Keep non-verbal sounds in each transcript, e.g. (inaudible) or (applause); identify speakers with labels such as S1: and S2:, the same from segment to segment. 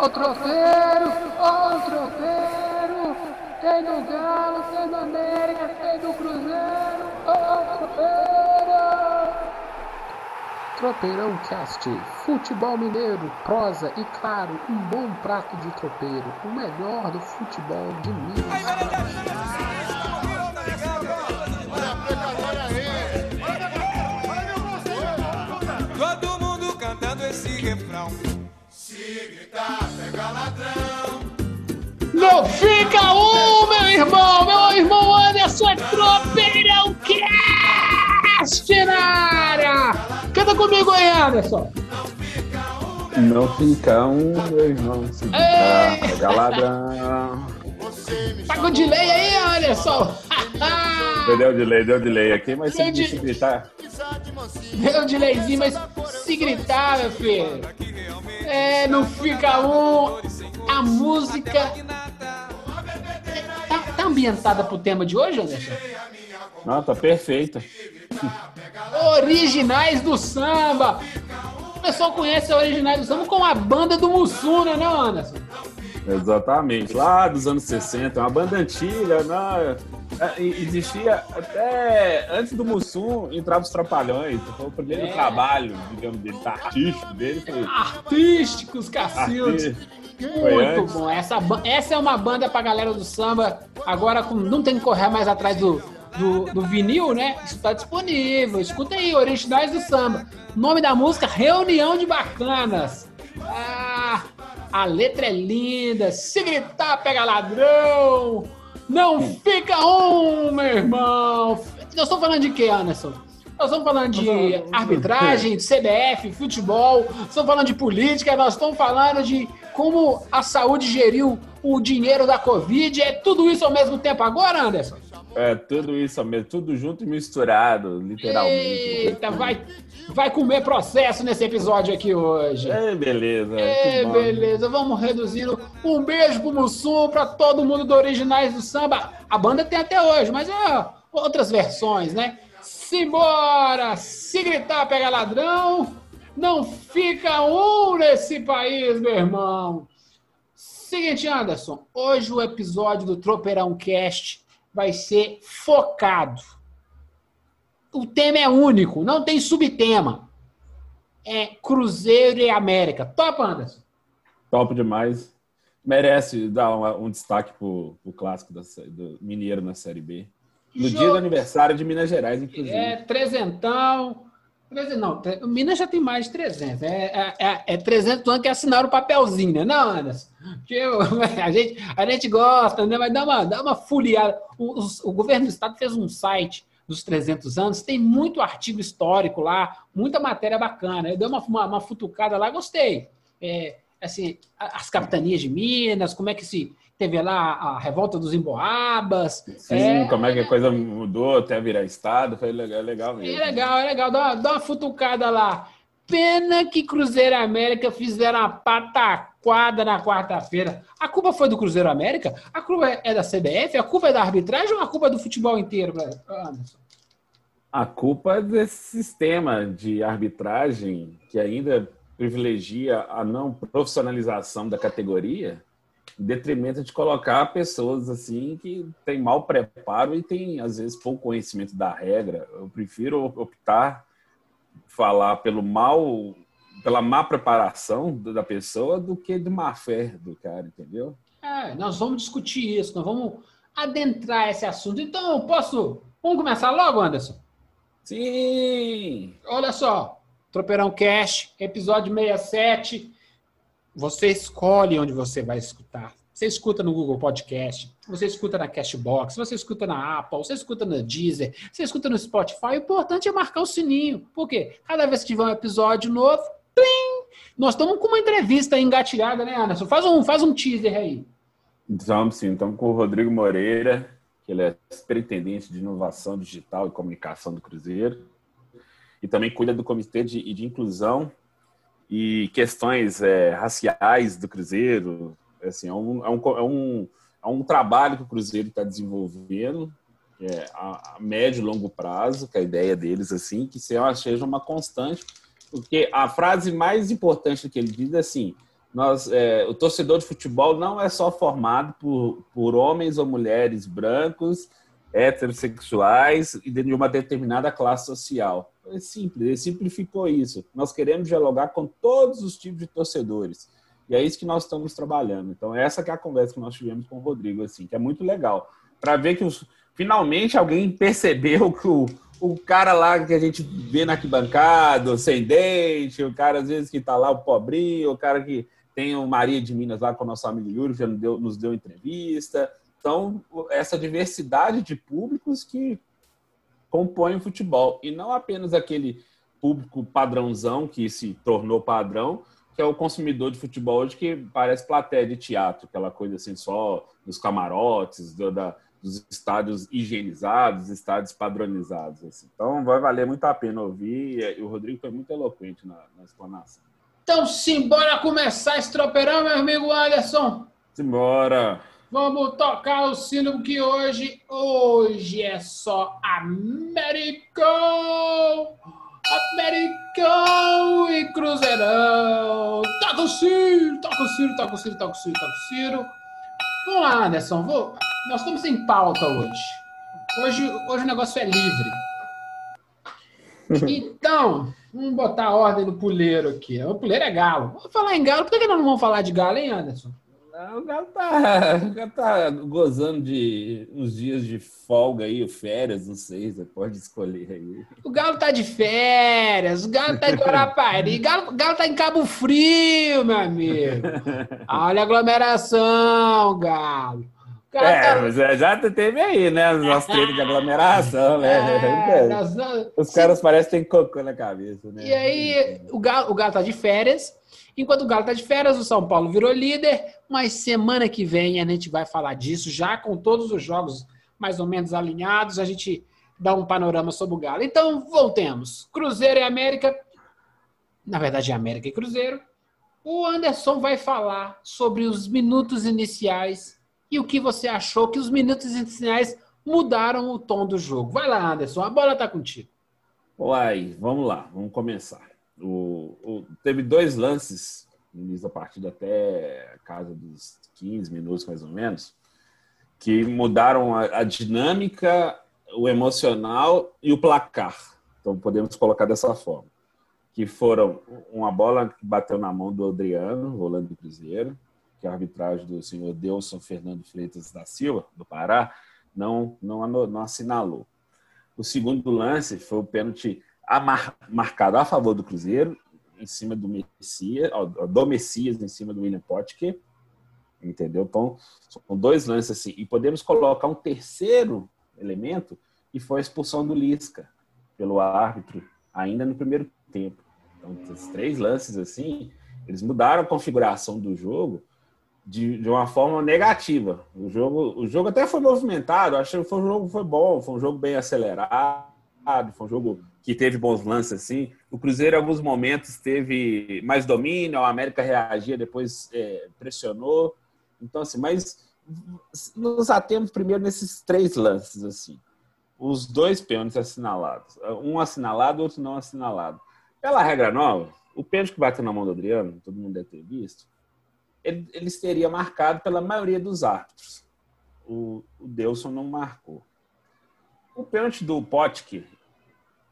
S1: Ó o tropeiro, ó o tropeiro. Tem do Galo, tem do América, tem do Cruzeiro. Ó o tropeiro. Tropeirão Cast, futebol mineiro, prosa e claro, um bom prato de tropeiro, o melhor do futebol de Minas.
S2: Gritar, pega ladrão.
S1: Não fica um, meu irmão! Meu irmão Anderson é tropeirão cast na área! Canta comigo aí, Anderson!
S3: Não fica um, meu irmão. Se gritar, pega ladrão.
S1: Tá com delay aí, Anderson? (laughs)
S3: Deu delay, deu delay aqui, mas se,
S1: de-
S3: se gritar.
S1: Deu delayzinho, mas se gritar, meu filho. É, não fica um. A música. Tá, tá ambientada pro tema de hoje, Anderson?
S3: Não, tá perfeita.
S1: Originais do samba. O pessoal conhece a Originais do samba com a banda do Mussuna, né, Anderson?
S3: Exatamente. Lá dos anos 60, uma banda antiga, né? É, Existia até antes do Mussum, entrava os Trapalhões. Foi o primeiro
S1: É.
S3: trabalho, digamos, dele, tá, artístico dele. Foi
S1: Artísticos, Cacildes. Muito bom. Essa, essa é uma banda pra galera do samba. Agora com- não tem que correr mais atrás do, do, do vinil, né? Isso tá disponível. Escuta aí, Originais do Samba. Nome da música, Reunião de Bacanas. Ah, a letra é linda. Se gritar, pega ladrão. Não fica um, meu irmão. Nós estamos falando de quê, Anderson? Nós estamos falando de arbitragem, de CBF, futebol, estamos falando de política, nós estamos falando de como a saúde geriu o dinheiro da Covid. É tudo isso ao mesmo tempo agora, Anderson?
S3: É, tudo isso mesmo, tudo junto e misturado, literalmente.
S1: Eita, vai, vai comer processo nesse episódio aqui hoje.
S3: É, beleza.
S1: É, beleza, vamos reduzindo. Um beijo pro Mussum, pra todo mundo do Originais do Samba. A banda tem até hoje, mas é outras versões, né? Simbora! Se gritar, pega ladrão. Não fica um nesse país, meu irmão. Seguinte, Anderson, hoje o episódio do Tropeirão Cast vai ser focado. O tema é único, não tem subtema. É Cruzeiro e América. Top, Anderson?
S3: Top demais. Merece dar uma- um destaque pro, pro clássico da do Mineiro na Série B. No dia do aniversário de Minas Gerais, inclusive.
S1: É, trezentão. Não, Minas já tem mais de 300. É, é, é, é 300 anos que assinaram o papelzinho, né? Não, Anderson? Eu- (laughs) a, gente, a gente gosta, né? Mas dá uma, dá uma foliada. O, o governo do estado fez um site dos 300 anos, tem muito artigo histórico lá, muita matéria bacana. Eu dei uma, uma, uma futucada lá, gostei. É, assim, as capitanias de Minas, como é que se teve lá a revolta dos Emboabas.
S3: Sim, como é que a coisa mudou até virar estado, foi legal, legal mesmo.
S1: É legal, é legal. Dá uma, dá uma futucada lá. Pena que Cruzeiro América fizeram uma pataquada na quarta-feira. A culpa foi do Cruzeiro América? A culpa é da CBF? A culpa é da arbitragem ou a culpa é do futebol inteiro, Anderson?
S3: A culpa é desse sistema de arbitragem que ainda privilegia a não profissionalização da categoria, detrimento de colocar pessoas assim que têm mau preparo e têm, às vezes, pouco conhecimento da regra. Eu prefiro optar falar pelo mal, pela má preparação da pessoa do que de má fé do cara, entendeu?
S1: É, nós vamos discutir isso, nós vamos adentrar esse assunto. Então, posso. Vamos começar logo, Anderson?
S3: Sim!
S1: Olha só, Tropeirão Cash, episódio 67. Você escolhe onde você vai escutar. Você escuta no Google Podcast, você escuta na Cashbox, você escuta na Apple, você escuta na Deezer, você escuta no Spotify. O importante é marcar o sininho. Por quê? Cada vez que tiver um episódio novo, plim! Nós estamos com uma entrevista engatilhada, né, Anderson? Faz um, faz um teaser aí.
S3: Então, sim, estamos com o Rodrigo Moreira, que ele é superintendente de inovação digital e comunicação do Cruzeiro, e também cuida do comitê de, de inclusão e questões é, raciais do Cruzeiro. Assim, é, um, é, um, é, um, é um trabalho que o Cruzeiro está desenvolvendo é, a, a, médio e longo prazo, que a ideia deles assim, que seja uma constante, porque a frase mais importante que ele diz é assim: nós, é, o torcedor de futebol não é só formado por, por homens ou mulheres brancos, heterossexuais e de uma determinada classe social. É simples, ele simplificou isso. Nós queremos dialogar com todos os tipos de torcedores. E é isso que nós estamos trabalhando. Então, essa que é a conversa que nós tivemos com o Rodrigo, assim, que é muito legal. Para ver que os, finalmente alguém percebeu (laughs) que o, o cara lá que a gente vê na arquibancada, sem dente, o cara às vezes que está lá, o pobrinho, o cara que tem o Maria de Minas lá com o nosso amigo Yuri, que já nos deu, nos deu entrevista. Então, essa diversidade de públicos que compõem o futebol. E não apenas aquele público padrãozão que se tornou padrão, que é o consumidor de futebol hoje que parece plateia de teatro, aquela coisa assim, só nos camarotes, do, da, dos estádios higienizados, estádios padronizados. Assim. Então vai valer muito a pena ouvir e o Rodrigo foi muito eloquente na, na explanação.
S1: Então simbora começar esse tropeirão, meu amigo Anderson.
S3: Simbora!
S1: Vamos tocar o sino que hoje, hoje é só Americão! Americão e Cruzeirão! Toca o Ciro, toca o Ciro, toca o Ciro, toca o Ciro, toca o Ciro. Vamos lá, Anderson, vou... nós estamos sem pauta hoje. Hoje, hoje o negócio é livre. (laughs) Então, vamos botar a ordem no puleiro aqui. O puleiro é galo. Vamos falar em galo. Por que nós não vamos falar de galo, hein, Anderson?
S3: O Galo tá, (laughs) o Galo tá gozando de uns dias de folga aí, férias, não sei, você pode escolher aí.
S1: O Galo tá de férias, o Galo tá em Guarapari, o (laughs) Galo, Galo tá em Cabo Frio, meu amigo. Olha a aglomeração, Galo.
S3: É, tá... mas é, já teve aí, né? Os nossos treinos de aglomeração, né? (laughs) É, nós... Os caras parecem que tem cocô na cabeça, né?
S1: E aí, o Galo, o Galo tá de férias. Enquanto o Galo está de férias, o São Paulo virou líder, mas semana que vem a gente vai falar disso, já com todos os jogos mais ou menos alinhados, a gente dá um panorama sobre o Galo. Então, voltemos. Cruzeiro e América, na verdade é América e Cruzeiro. O Anderson vai falar sobre os minutos iniciais e o que você achou que os minutos iniciais mudaram o tom do jogo. Vai lá, Anderson, a bola está contigo.
S3: Uai, vamos lá, vamos começar. O, o, teve dois lances no início da partida, até a casa dos 15 minutos mais ou menos, que mudaram a, a dinâmica, o emocional e o placar. Então podemos colocar dessa forma. Que foram uma bola que bateu na mão do Adriano, volante do Cruzeiro, que a arbitragem do senhor Delson Fernando Freitas da Silva, do Pará, não, não, não assinalou. O segundo lance foi o pênalti mar, marcado a favor do Cruzeiro, em cima do Messias, do Messias em cima do William Potker, entendeu? Então, são dois lances assim. E podemos colocar um terceiro elemento, que foi a expulsão do Lisca pelo árbitro, ainda no primeiro tempo. Então, esses três lances assim, eles mudaram a configuração do jogo de, de uma forma negativa. O jogo, o jogo até foi movimentado, acho que foi um jogo foi bom, foi um jogo bem acelerado, foi um jogo que teve bons lances assim. O Cruzeiro, em alguns momentos, teve mais domínio, a América reagia, depois é, pressionou. Então, assim, mas nos atemos primeiro nesses três lances, assim. Os dois pênaltis assinalados. Um assinalado, outro não assinalado. Pela regra nova, o pênalti que bateu na mão do Adriano, todo mundo deve ter visto, ele, ele seria marcado pela maioria dos árbitros. O, o Delson não marcou. O pênalti do Potker,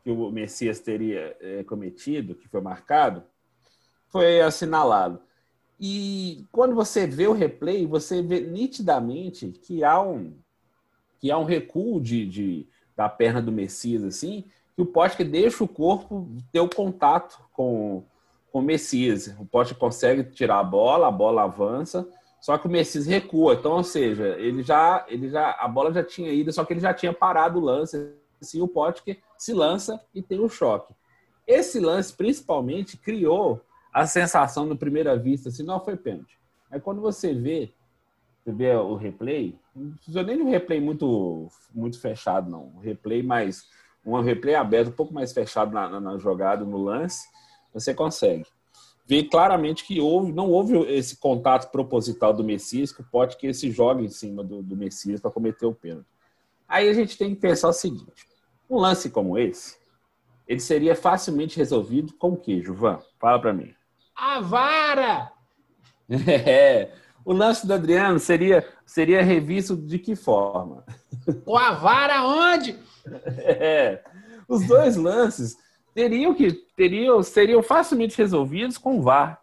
S3: que o Messias teria é, cometido, que foi marcado, foi assinalado. E quando você vê o replay, você vê nitidamente que há um, que há um recuo de, de da perna do Messias, assim, que o Pote deixa o corpo ter o contato com, com o Messias. O Pote consegue tirar a bola, a bola avança, só que o Messias recua. Então, ou seja, ele já, ele já, a bola já tinha ido, só que ele já tinha parado o lance assim, o Potker se lança e tem o um choque. Esse lance, principalmente, criou a sensação de primeira vista, assim, não foi pênalti. Aí quando você vê, você vê o replay, não precisa nem de um replay muito, muito fechado, não. Um replay mais. Um replay aberto, um pouco mais fechado na, na, na jogada, no lance, você consegue ver claramente que houve, não houve esse contato proposital do Messias, que pode que esse joga em cima do, do Messias para cometer o pênalti. Aí a gente tem que pensar o seguinte: um lance como esse, ele seria facilmente resolvido com o que, Juvan? Fala para mim.
S1: A vara! (laughs)
S3: É. O lance do Adriano seria, seria revisto de que forma?
S1: Com a vara onde? (laughs)
S3: É. Os dois lances teriam que teriam, seriam facilmente resolvidos com o VAR.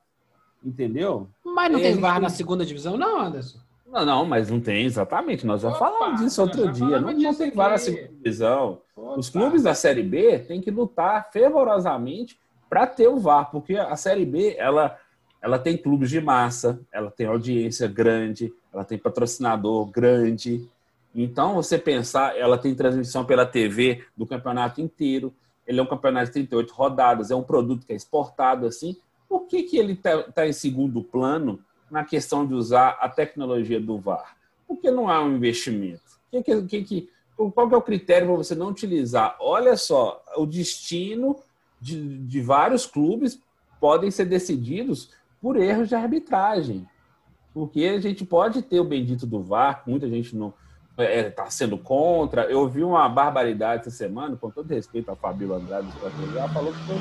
S3: Entendeu?
S1: Mas não tem VAR na segunda divisão, não, Anderson?
S3: Não, não, mas não tem, exatamente. Nós já Opa, falamos disso outro dia. Não, não tem VAR na segunda divisão. Opa. Os clubes da Série B têm que lutar fervorosamente para ter o VAR, porque a Série B, ela, ela tem clubes de massa, ela tem audiência grande, ela tem patrocinador grande. Então, você pensar, ela tem transmissão pela TV do campeonato inteiro. Ele é um campeonato de 38 rodadas, é um produto que é exportado assim. Por que, que ele está tá em segundo plano na questão de usar a tecnologia do VAR? Porque não há um investimento. Que, que, que, qual que é o critério para você não utilizar? Olha só, o destino de, de vários clubes podem ser decididos por erros de arbitragem. Porque a gente pode ter o bendito do VAR, muita gente não está é, tá sendo contra. Eu ouvi uma barbaridade essa semana, com todo respeito a Fabíola Andrade, ela falou que foi,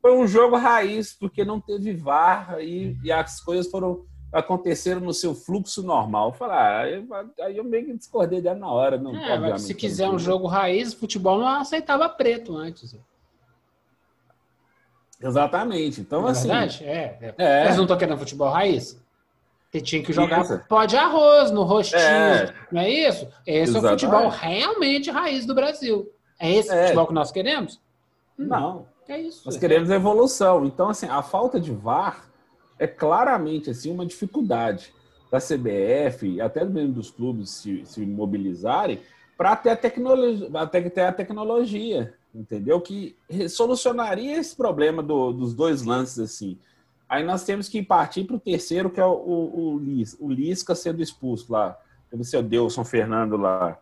S3: foi, um jogo raiz, porque não teve VAR e, e as coisas foram aconteceram no seu fluxo normal. Eu falei, ah, aí, aí eu meio que discordei dela na hora. Não,
S1: é, se quiser um jogo raiz, futebol não aceitava preto antes.
S3: Exatamente. Então,
S1: é
S3: assim.
S1: Verdade? É, é. é. Mas não tô querendo futebol raiz? Você tinha que jogar isso. pó de arroz no rostinho, é. não é isso? Esse Exatamente. é o futebol realmente raiz do Brasil. É esse é. futebol que nós queremos?
S3: Não. É isso. Nós queremos evolução. Então, assim, a falta de VAR é claramente assim uma dificuldade da CBF, até mesmo dos clubes se, se mobilizarem para ter a tecnologia, até ter a tecnologia entendeu? Que solucionaria esse problema do, dos dois lances assim. Aí nós temos que partir para o terceiro, que é o, o, o, Lis, o Lisca sendo expulso lá. O seu Delson Fernando lá.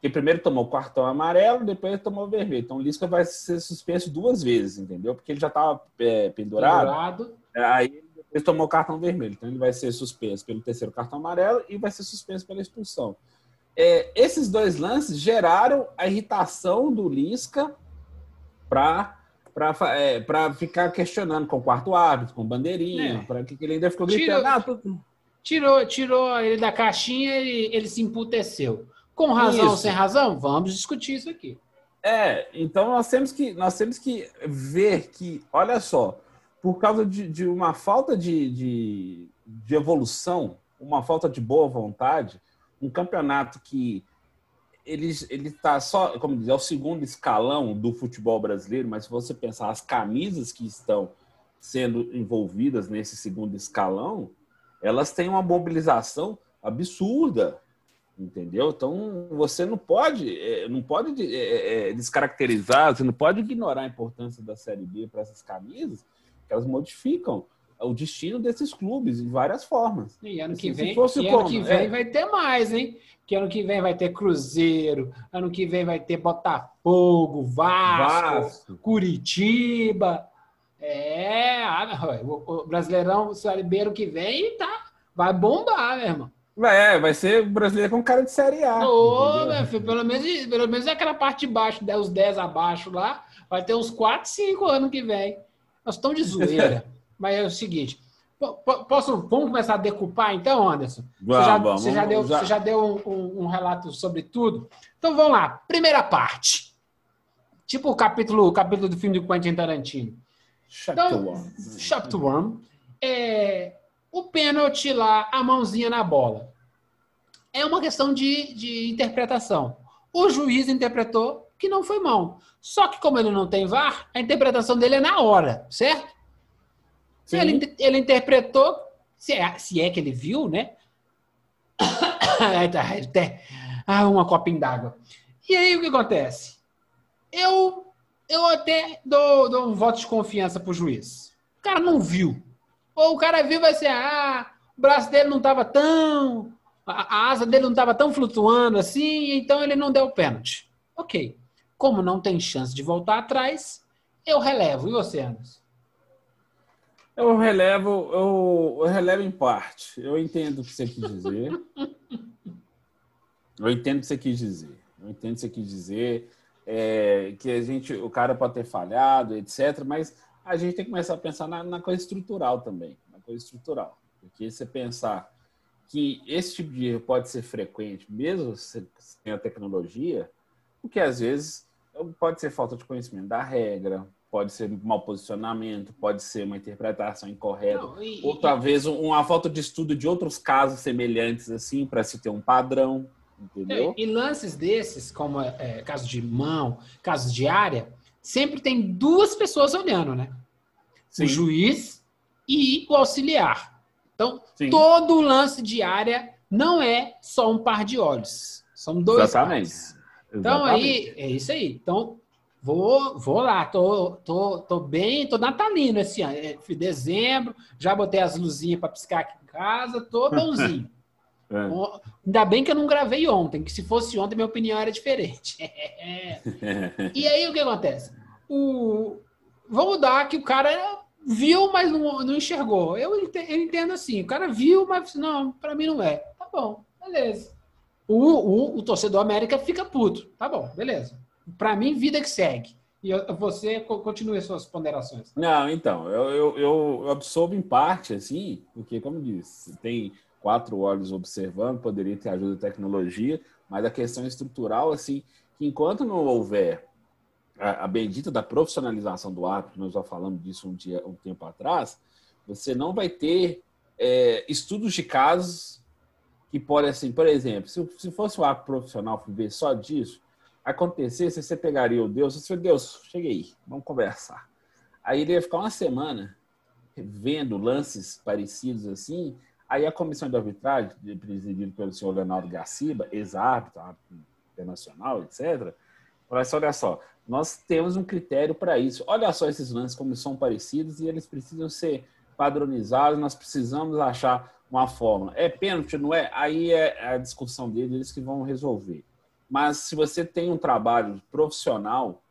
S3: Que primeiro tomou o cartão amarelo, depois tomou o vermelho. Então o Lisca vai ser suspenso duas vezes, entendeu? Porque ele já estava é, pendurado. pendurado. Aí ele tomou o cartão vermelho. Então ele vai ser suspenso pelo terceiro cartão amarelo e vai ser suspenso pela expulsão. É, esses dois lances geraram a irritação do Lisca para é, para ficar questionando com o quarto árbitro, com bandeirinha, é. para que ele ainda ficou gritando. Tirou, ah,
S1: tu... tirou, tirou ele da caixinha, ele, ele se emputeceu. Com razão ou sem razão? Vamos discutir isso aqui.
S3: É, então nós temos que nós temos que ver que, olha só, por causa de, de uma falta de, de, de evolução, uma falta de boa vontade, um campeonato que ele ele está só, como dizer, é o segundo escalão do futebol brasileiro, mas se você pensar as camisas que estão sendo envolvidas nesse segundo escalão, elas têm uma mobilização absurda, entendeu? Então você não pode, é, não pode é, é, descaracterizar, você não pode ignorar a importância da Série B para essas camisas, que elas modificam o destino desses clubes em várias formas.
S1: E ano que vem, e ano que vem é. vai ter mais, hein? Que ano que vem vai ter Cruzeiro, ano que vem vai ter Botafogo, Vasco, Vasco. Curitiba. É, ah, o, Brasileirão, o Série B ano que vem tá, vai bombar, meu irmão.
S3: É, vai ser brasileiro com cara de Série A.
S1: Ô, meu filho, pelo menos, pelo menos é aquela parte de baixo, os 10 abaixo lá, vai ter uns 4, 5 ano que vem. Nós estamos de zoeira. (laughs) Mas é o seguinte, posso, vamos começar a decupar então, Anderson? Vamos, você já, vamos, você já deu, já... Você já deu um, um, relato sobre tudo? Então vamos lá, primeira parte. Tipo o capítulo, o capítulo do filme do Quentin Tarantino. Chapter então, one. Chapter one. É, o pênalti lá, a mãozinha na bola. É uma questão de, de interpretação. O juiz interpretou que não foi mão. Só que como ele não tem VAR, a interpretação dele é na hora, certo? Ele, ele interpretou, se é, se é que ele viu, né? (coughs) Ah, uma copinha d'água. E aí o que acontece? Eu, eu até dou, dou um voto de confiança pro juiz. O cara não viu. Ou o cara viu, vai ser, ah, o braço dele não estava tão. A, a, asa dele não estava tão flutuando assim, então ele não deu o pênalti. Ok. Como não tem chance de voltar atrás, eu relevo. E você, Anderson?
S3: Eu relevo, eu, eu relevo em parte. Eu entendo o que você quis dizer. eu entendo o que você quis dizer. Eu entendo o que você quis dizer. É, que a gente, o cara pode ter falhado, etc. Mas a gente tem que começar a pensar na, na coisa estrutural também. Na coisa estrutural. Porque você pensar que esse tipo de erro pode ser frequente, mesmo sem a tecnologia, porque às vezes pode ser falta de conhecimento da regra, pode ser mau posicionamento, pode ser uma interpretação incorreta, Não, e, ou talvez uma falta de estudo de outros casos semelhantes, assim, para se ter um padrão, entendeu?
S1: É, e lances desses, como é, é, caso de mão, casos de área, sempre tem duas pessoas olhando, né? Sim. O juiz e o auxiliar. Então, Sim. todo lance de área não é só um par de olhos. São dois Exatamente. Pares. Então, Exatamente. aí, é isso aí. Então, vou, vou lá. Tô, tô, tô bem, tô natalino esse ano. É, dezembro, já botei as luzinhas para piscar aqui em casa, tô (laughs) bonzinho. É. Ainda bem que eu não gravei ontem, que se fosse ontem, minha opinião era diferente. (laughs) e aí o que acontece? O... Vamos dar que o cara viu, mas não, não enxergou. Eu entendo, eu entendo, assim, o cara viu, mas não, para mim não é. Tá bom, beleza. O, o, o torcedor América fica puto. Tá bom, beleza. Para mim, vida que segue. E você continue suas ponderações.
S3: Não, então, eu, eu, eu absorvo em parte, assim, porque, como disse, tem quatro olhos observando, poderia ter ajuda da tecnologia, mas a questão estrutural, assim, que enquanto não houver a, a bendita da profissionalização do árbitro, nós já falamos disso um, dia, um tempo atrás, você não vai ter é, estudos de casos que podem, assim, por exemplo, se, se fosse o árbitro profissional viver só disso, acontecesse, você pegaria o Deus, você Deus, cheguei, vamos conversar. Aí ele ia ficar uma semana vendo lances parecidos assim, Aí a comissão de arbitragem, presidida pelo senhor Leonardo Garciba, ex-árbitro, internacional, etc., falou assim, olha só, nós temos um critério para isso. Olha só esses lances como são parecidos e eles precisam ser padronizados, nós precisamos achar uma fórmula. É pênalti, não é? Aí é a discussão deles, eles que vão resolver. Mas se você tem um trabalho profissional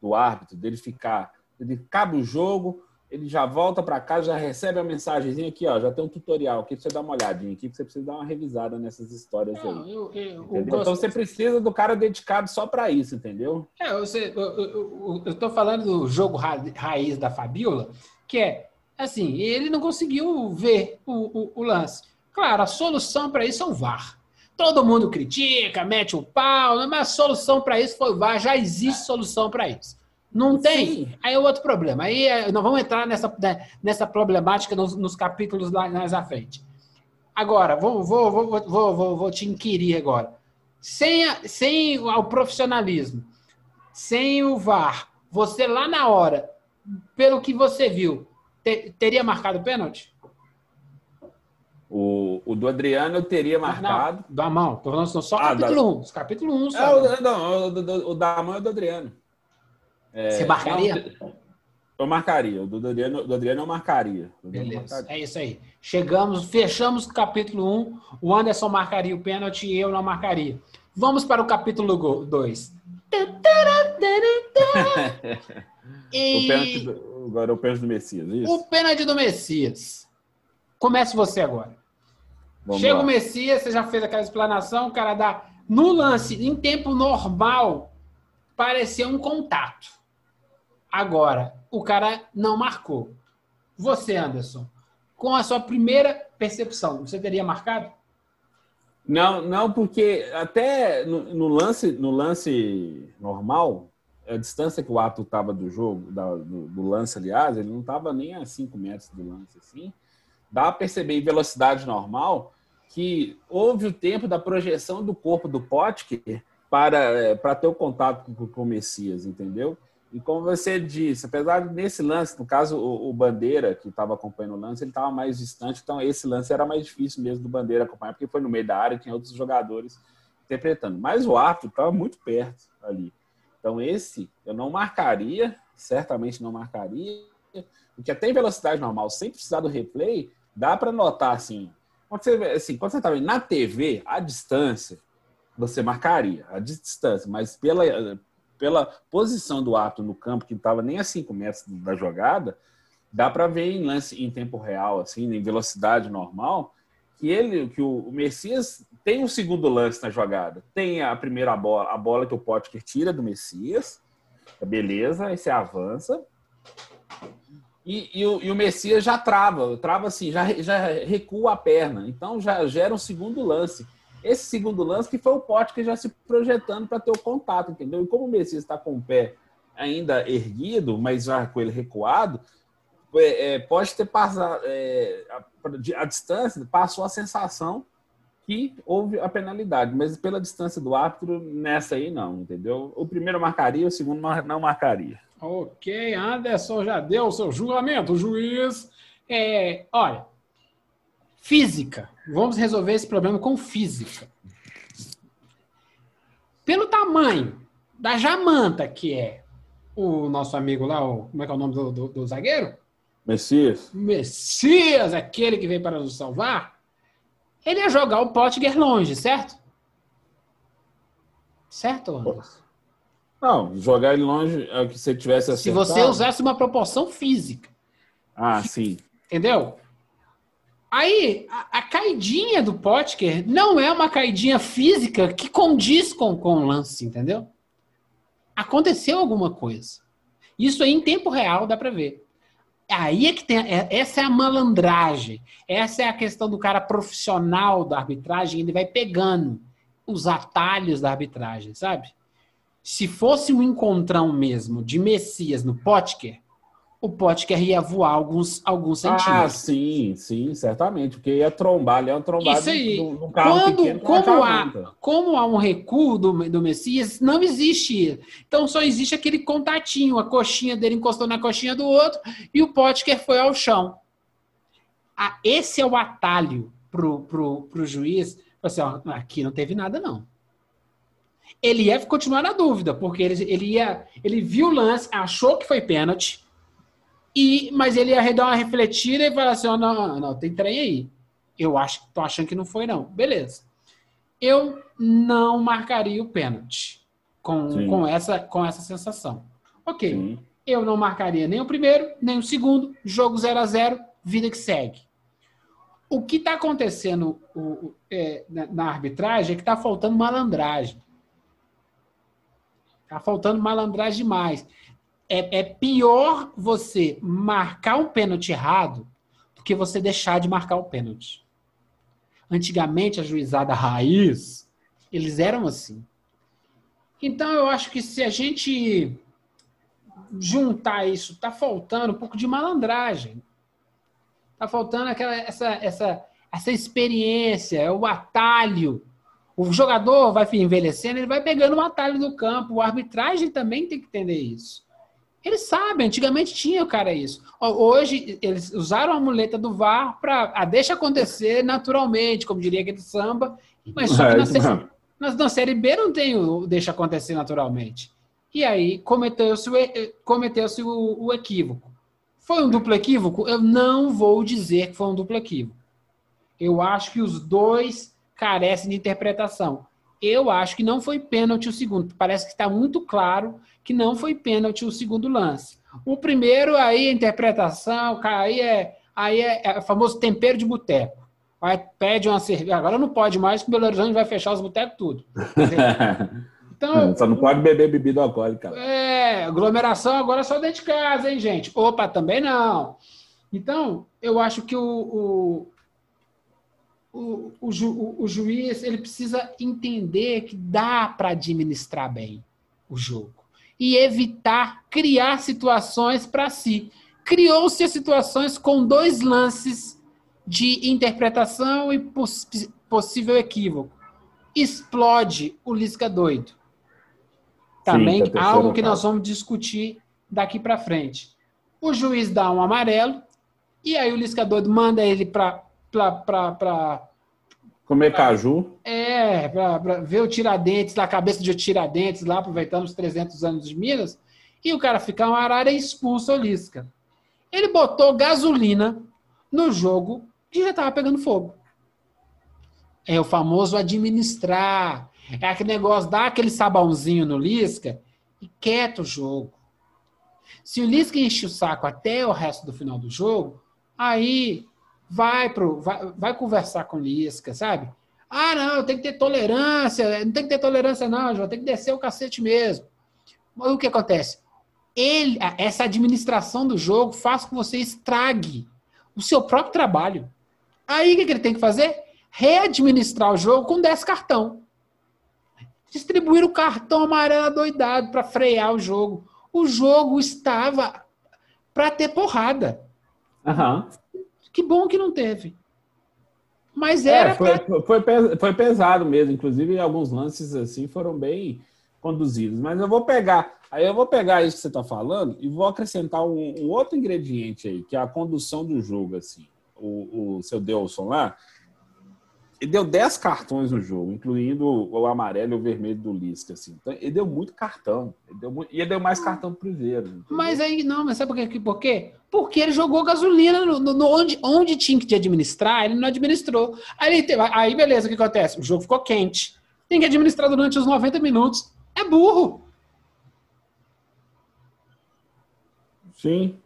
S3: do árbitro, dele ficar, ele cabe o jogo, ele já volta para casa, já recebe a mensagenzinha aqui, ó, já tem um tutorial aqui para você dar uma olhadinha aqui, que você precisa dar uma revisada nessas histórias Não, aí. Eu, eu, eu então você precisa do cara dedicado só para isso, entendeu?
S1: É, eu, estou falando do jogo raiz da Fabiola, que é assim, ele não conseguiu ver o, o, o lance. Claro, a solução para isso é o VAR. Todo mundo critica, mete o pau, mas a solução para isso foi o VAR, já existe solução para isso. Não tem. Sim. Aí é outro problema. Aí é, nós vamos entrar nessa, né, nessa problemática nos, nos capítulos lá, mais à frente. Agora, vou, vou, vou, vou, vou, vou te inquirir agora. Sem, a, sem o profissionalismo, sem o VAR, você lá na hora, pelo que você viu, te, teria marcado pênalti?
S3: O, o do Adriano eu teria marcado.
S1: Não, da mão. Estou falando só ah, capítulo 1. Da... Capítulo 1.
S3: É, o, não, o, o, o da mão é do Adriano.
S1: É, Você marcaria?
S3: Não, eu marcaria. O do Adriano, do Adriano eu marcaria.
S1: Beleza. Marcaria. É isso aí. Chegamos, fechamos o capítulo 1. O Anderson marcaria o pênalti e eu não marcaria. Vamos para o capítulo 2.
S3: e... (laughs) o pênalti do, agora é o pênalti do Messias, isso?
S1: O pênalti do Messias. Comece você agora. Vamos Chega lá. o Messias, você já fez aquela explanação, o cara dá no lance, em tempo normal, parecia um contato. Agora, o cara não marcou. Você, Anderson, com a sua primeira percepção, você teria marcado?
S3: Não, não, porque até no, no lance, no lance normal, a distância que o ato estava do jogo, da, do, do, lance, aliás, ele não estava nem a 5 metros do lance assim. Dá para perceber em velocidade normal que houve o tempo da projeção do corpo do Potker para, é, para ter o contato com, com o Messias, entendeu? E como você disse, apesar desse lance, no caso o, o Bandeira, que estava acompanhando o lance, ele estava mais distante, então esse lance era mais difícil mesmo do Bandeira acompanhar, porque foi no meio da área tinha outros jogadores interpretando. Mas o árbitro estava muito perto ali. Então esse eu não marcaria, certamente não marcaria, porque até em velocidade normal, sem precisar do replay, dá para notar assim, quando você, assim, quando você está vendo na TV, a distância, você marcaria a distância, mas pela, pela posição do ato no campo, que estava nem a 5 metros da jogada, dá para ver em lance em tempo real, assim, em velocidade normal, que ele, que o, Messias tem um segundo lance na jogada. Tem a primeira bola, a bola que o Potker tira do Messias, beleza, aí você avança. E, e, o, e, o, Messias já trava, trava assim, já, já recua a perna. Então já gera um segundo lance. Esse segundo lance que foi o pote que já se projetando para ter o contato, entendeu? E como o Messias está com o pé ainda erguido, mas já com ele recuado, é, é, pode ter passado é, a, a, distância passou a sensação que houve a penalidade, mas pela distância do árbitro nessa aí não, entendeu? O primeiro marcaria, o segundo não marcaria.
S1: Ok, Anderson já deu o seu julgamento, o juiz. É, olha, física. Vamos resolver esse problema com física. Pelo tamanho da Jamanta, que é o nosso amigo lá, o, como é que é o nome do, do, do zagueiro?
S3: Messias.
S1: Messias, aquele que veio para nos salvar. Ele ia jogar o Pottinger longe, certo? Certo, Anderson?
S3: Não, jogar ele longe é o que você tivesse
S1: acertado. Se você usasse uma proporção física.
S3: Ah, sim.
S1: Entendeu? Aí, a, a caidinha do Potker não é uma caidinha física que condiz com, com o lance, entendeu? Aconteceu alguma coisa. Isso aí em tempo real dá para ver. Aí é que tem. É, essa é a malandragem. Essa é a questão do cara profissional da arbitragem. Ele vai pegando os atalhos da arbitragem, sabe? Se fosse um encontrão mesmo de Messias no Potker, o Potker ia voar alguns, alguns ah, centímetros.
S3: Ah, sim, sim, certamente, porque ia trombar, ele ia trombar
S1: Isso aí. No, carro Quando, pequeno, como, há, como há um recuo do, do Messias, não existe. Então só existe aquele contatinho, a coxinha dele encostou na coxinha do outro e o Potker foi ao chão. Ah, esse é o atalho pro, pro, pro juiz. Assim, ó, aqui não teve nada, não ele ia continuar na dúvida, porque ele, ele, ia, ele viu o lance, achou que foi pênalti, e, mas ele ia dar uma refletida e falar assim: oh, não, não, tem trem aí. Eu acho, tô achando que não foi, não. Beleza. Eu não marcaria o pênalti com, com, essa, com essa sensação. Ok. Sim. Eu não marcaria nem o primeiro, nem o segundo. Jogo 0 a 0 vida que segue. O que está acontecendo o, é, na, na, arbitragem é que está faltando malandragem. Está faltando malandragem demais é, é pior você marcar um pênalti errado do que você deixar de marcar o pênalti. Antigamente, a juizada raiz, eles eram assim. Então, eu acho que se a gente juntar isso, tá faltando um pouco de malandragem. Tá faltando aquela, essa, essa, essa experiência, o atalho. O jogador vai envelhecendo, ele vai pegando o atalho do campo. A arbitragem também tem que entender isso. Eles sabem, antigamente tinha o cara isso. Hoje, eles usaram a muleta do VAR para ah, deixa acontecer naturalmente, como diria aquele samba, mas só que na, série, na, na série B não tem o deixa acontecer naturalmente. E aí cometeu-se o, cometeu o, o equívoco. Foi um duplo equívoco? Eu não vou dizer que foi um duplo equívoco. Eu acho que os dois carecem de interpretação. Eu acho que não foi pênalti o segundo. Parece que está muito claro que não foi pênalti o segundo lance. O primeiro, aí a interpretação, aí é, aí é, é o famoso tempero de boteco. Vai, pede uma cerveja. Agora não pode mais, porque o Belo Horizonte vai fechar os botecos tudo. (laughs)
S3: Então, só não pode beber bebida alcoólica.
S1: É, aglomeração agora é só dentro de casa, hein, gente? Opa, também não. Então, eu acho que o, o, o, o, ju, o juiz ele precisa entender que dá para administrar bem o jogo e evitar criar situações para si. Criou-se as situações com dois lances de interpretação e poss possível equívoco. Explode o Lisca doido. Também Sim, algo que nós vamos discutir daqui para frente. O juiz dá um amarelo e aí o Lisca doido manda ele para
S3: Comer caju?
S1: É, para ver o Tiradentes, na cabeça de Tiradentes, lá aproveitando os 300 anos de Minas, e o cara fica uma arara e expulsa o Lisca. Ele botou gasolina no jogo que já estava pegando fogo. É o famoso administrar. É aquele negócio, dá aquele sabãozinho no Lisca e quieta o jogo. Se o Lisca enche o saco até o resto do final do jogo, aí vai, pro, vai, vai conversar com Lisca, sabe? Ah, não, tem que ter tolerância. Não tem que ter tolerância, não, João. Tem que descer o cacete mesmo. Mas o que acontece? ele, essa administração do jogo faz com que você estrague o seu próprio trabalho. Aí o que ele tem que fazer? Readministrar o jogo com 10 cartão. Distribuir o cartão amarelo doidado para frear o jogo. O jogo estava para ter porrada.
S3: Uhum.
S1: Que bom que não teve. Mas
S3: é,
S1: era.
S3: É, foi, pra... foi, foi pesado mesmo. Inclusive, alguns lances assim foram bem conduzidos. Mas eu vou pegar. Aí eu vou pegar isso que você está falando e vou acrescentar um, um, outro ingrediente aí, que é a condução do jogo, assim. O, o seu Delson lá, ele deu 10 cartões no jogo, incluindo o amarelo e o vermelho do Lisca, assim. Então, ele deu muito cartão. Ele deu muito, e ele deu mais cartão pro Cruzeiro.
S1: Mas aí, não, mas sabe por quê? por quê? Porque ele jogou gasolina no, no, no onde, onde tinha que administrar, ele não administrou. Aí, aí, beleza, o que acontece? O jogo ficou quente. Tem que administrar durante os 90 minutos. É burro.
S3: Sim.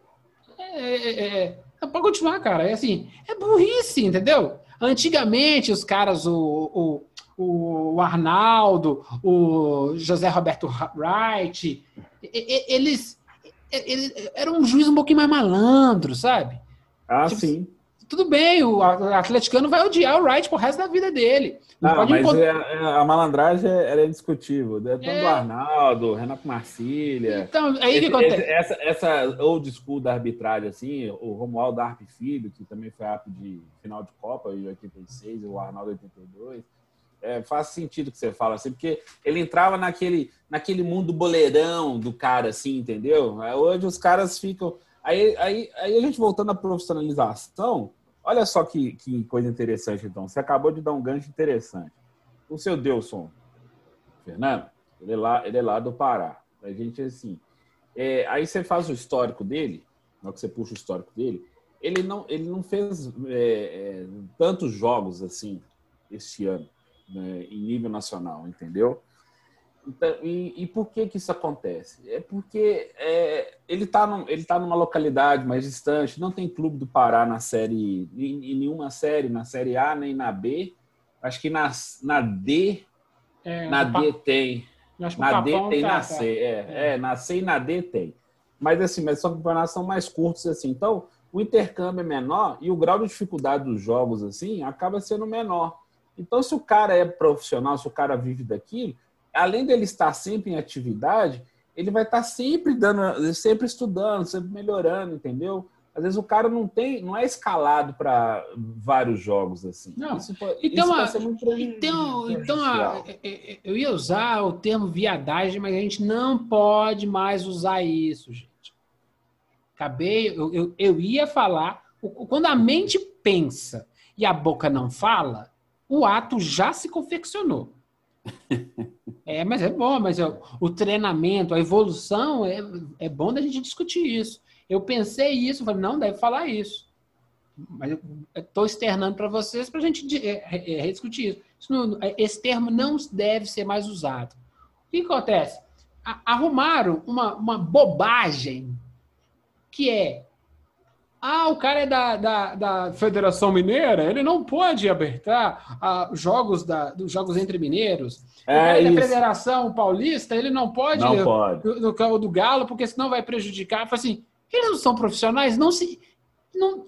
S1: É, é, é, é pode continuar, cara. É assim, é burrice, entendeu? Antigamente, os caras, o, o, o Arnaldo, o José Roberto Wright, eles, eles eram um juiz um pouquinho mais malandro, sabe?
S3: Ah, tipo, sim
S1: tudo bem, o atleticano vai odiar o Wright pro resto da vida dele.
S3: Não, não mas encontrar... é, é, a malandragem era indiscutível. É tanto é... do Arnaldo, Renato Marcília.
S1: Então, aí que acontece?
S3: Essa, essa old school da arbitragem, assim, o Romualdo Arp Filho, que também foi árbitro de final de Copa em 86, e o Arnaldo em 82. É, faz sentido que você fala assim, porque ele entrava naquele, naquele mundo boleirão do cara, assim, entendeu? Hoje os caras ficam. Aí, aí, aí a gente voltando à profissionalização, Olha só que, que coisa interessante, então. Você acabou de dar um gancho interessante. O seu Delson, Fernando, ele é lá, ele é lá do Pará. A gente, assim, é, aí você faz o histórico dele, na que você puxa o histórico dele, ele não, ele não fez é, é, tantos jogos assim este ano, né, em nível nacional, entendeu? Então, e, e, por que que isso acontece? É porque é, ele está ele tá numa localidade mais distante, não tem clube do Pará na série, em, em nenhuma série, na série A nem na B. Acho que na, na D, é, na D tem. Na D tem, tá, na C. É, é, é. na C e na D tem. Mas assim, mas são campeonatos são mais curtos assim. Então, o intercâmbio é menor e o grau de dificuldade dos jogos assim acaba sendo menor. Então, se o cara é profissional, se o cara vive daquilo, além dele estar sempre em atividade, ele vai estar sempre dando, sempre estudando, sempre melhorando, entendeu? Às vezes o cara não tem, não é escalado para vários jogos assim.
S1: Não. Isso, então, isso a, então, então a, é, é, é, eu ia usar o termo viadagem, mas a gente não pode mais usar isso, gente. Acabei, eu, eu, eu ia falar, quando a mente pensa e a boca não fala, o ato já se confeccionou. É, mas é bom, mas eu, o treinamento, a evolução, é, é bom da gente discutir isso. Eu pensei isso, falei, não, deve falar isso. Mas estou externando para vocês para a gente é, é, é, rediscutir isso. isso não, esse termo não deve ser mais usado. O que acontece? arrumaram uma, uma bobagem que é ah, o cara é da, da, da Federação Mineira, ele não pode abertar ah, jogos, da, jogos entre mineiros. É o cara é da Federação Paulista, ele não pode,
S3: não pode.
S1: Do, do, do Galo, porque senão vai prejudicar. Fala assim, eles não são profissionais, não se. Não,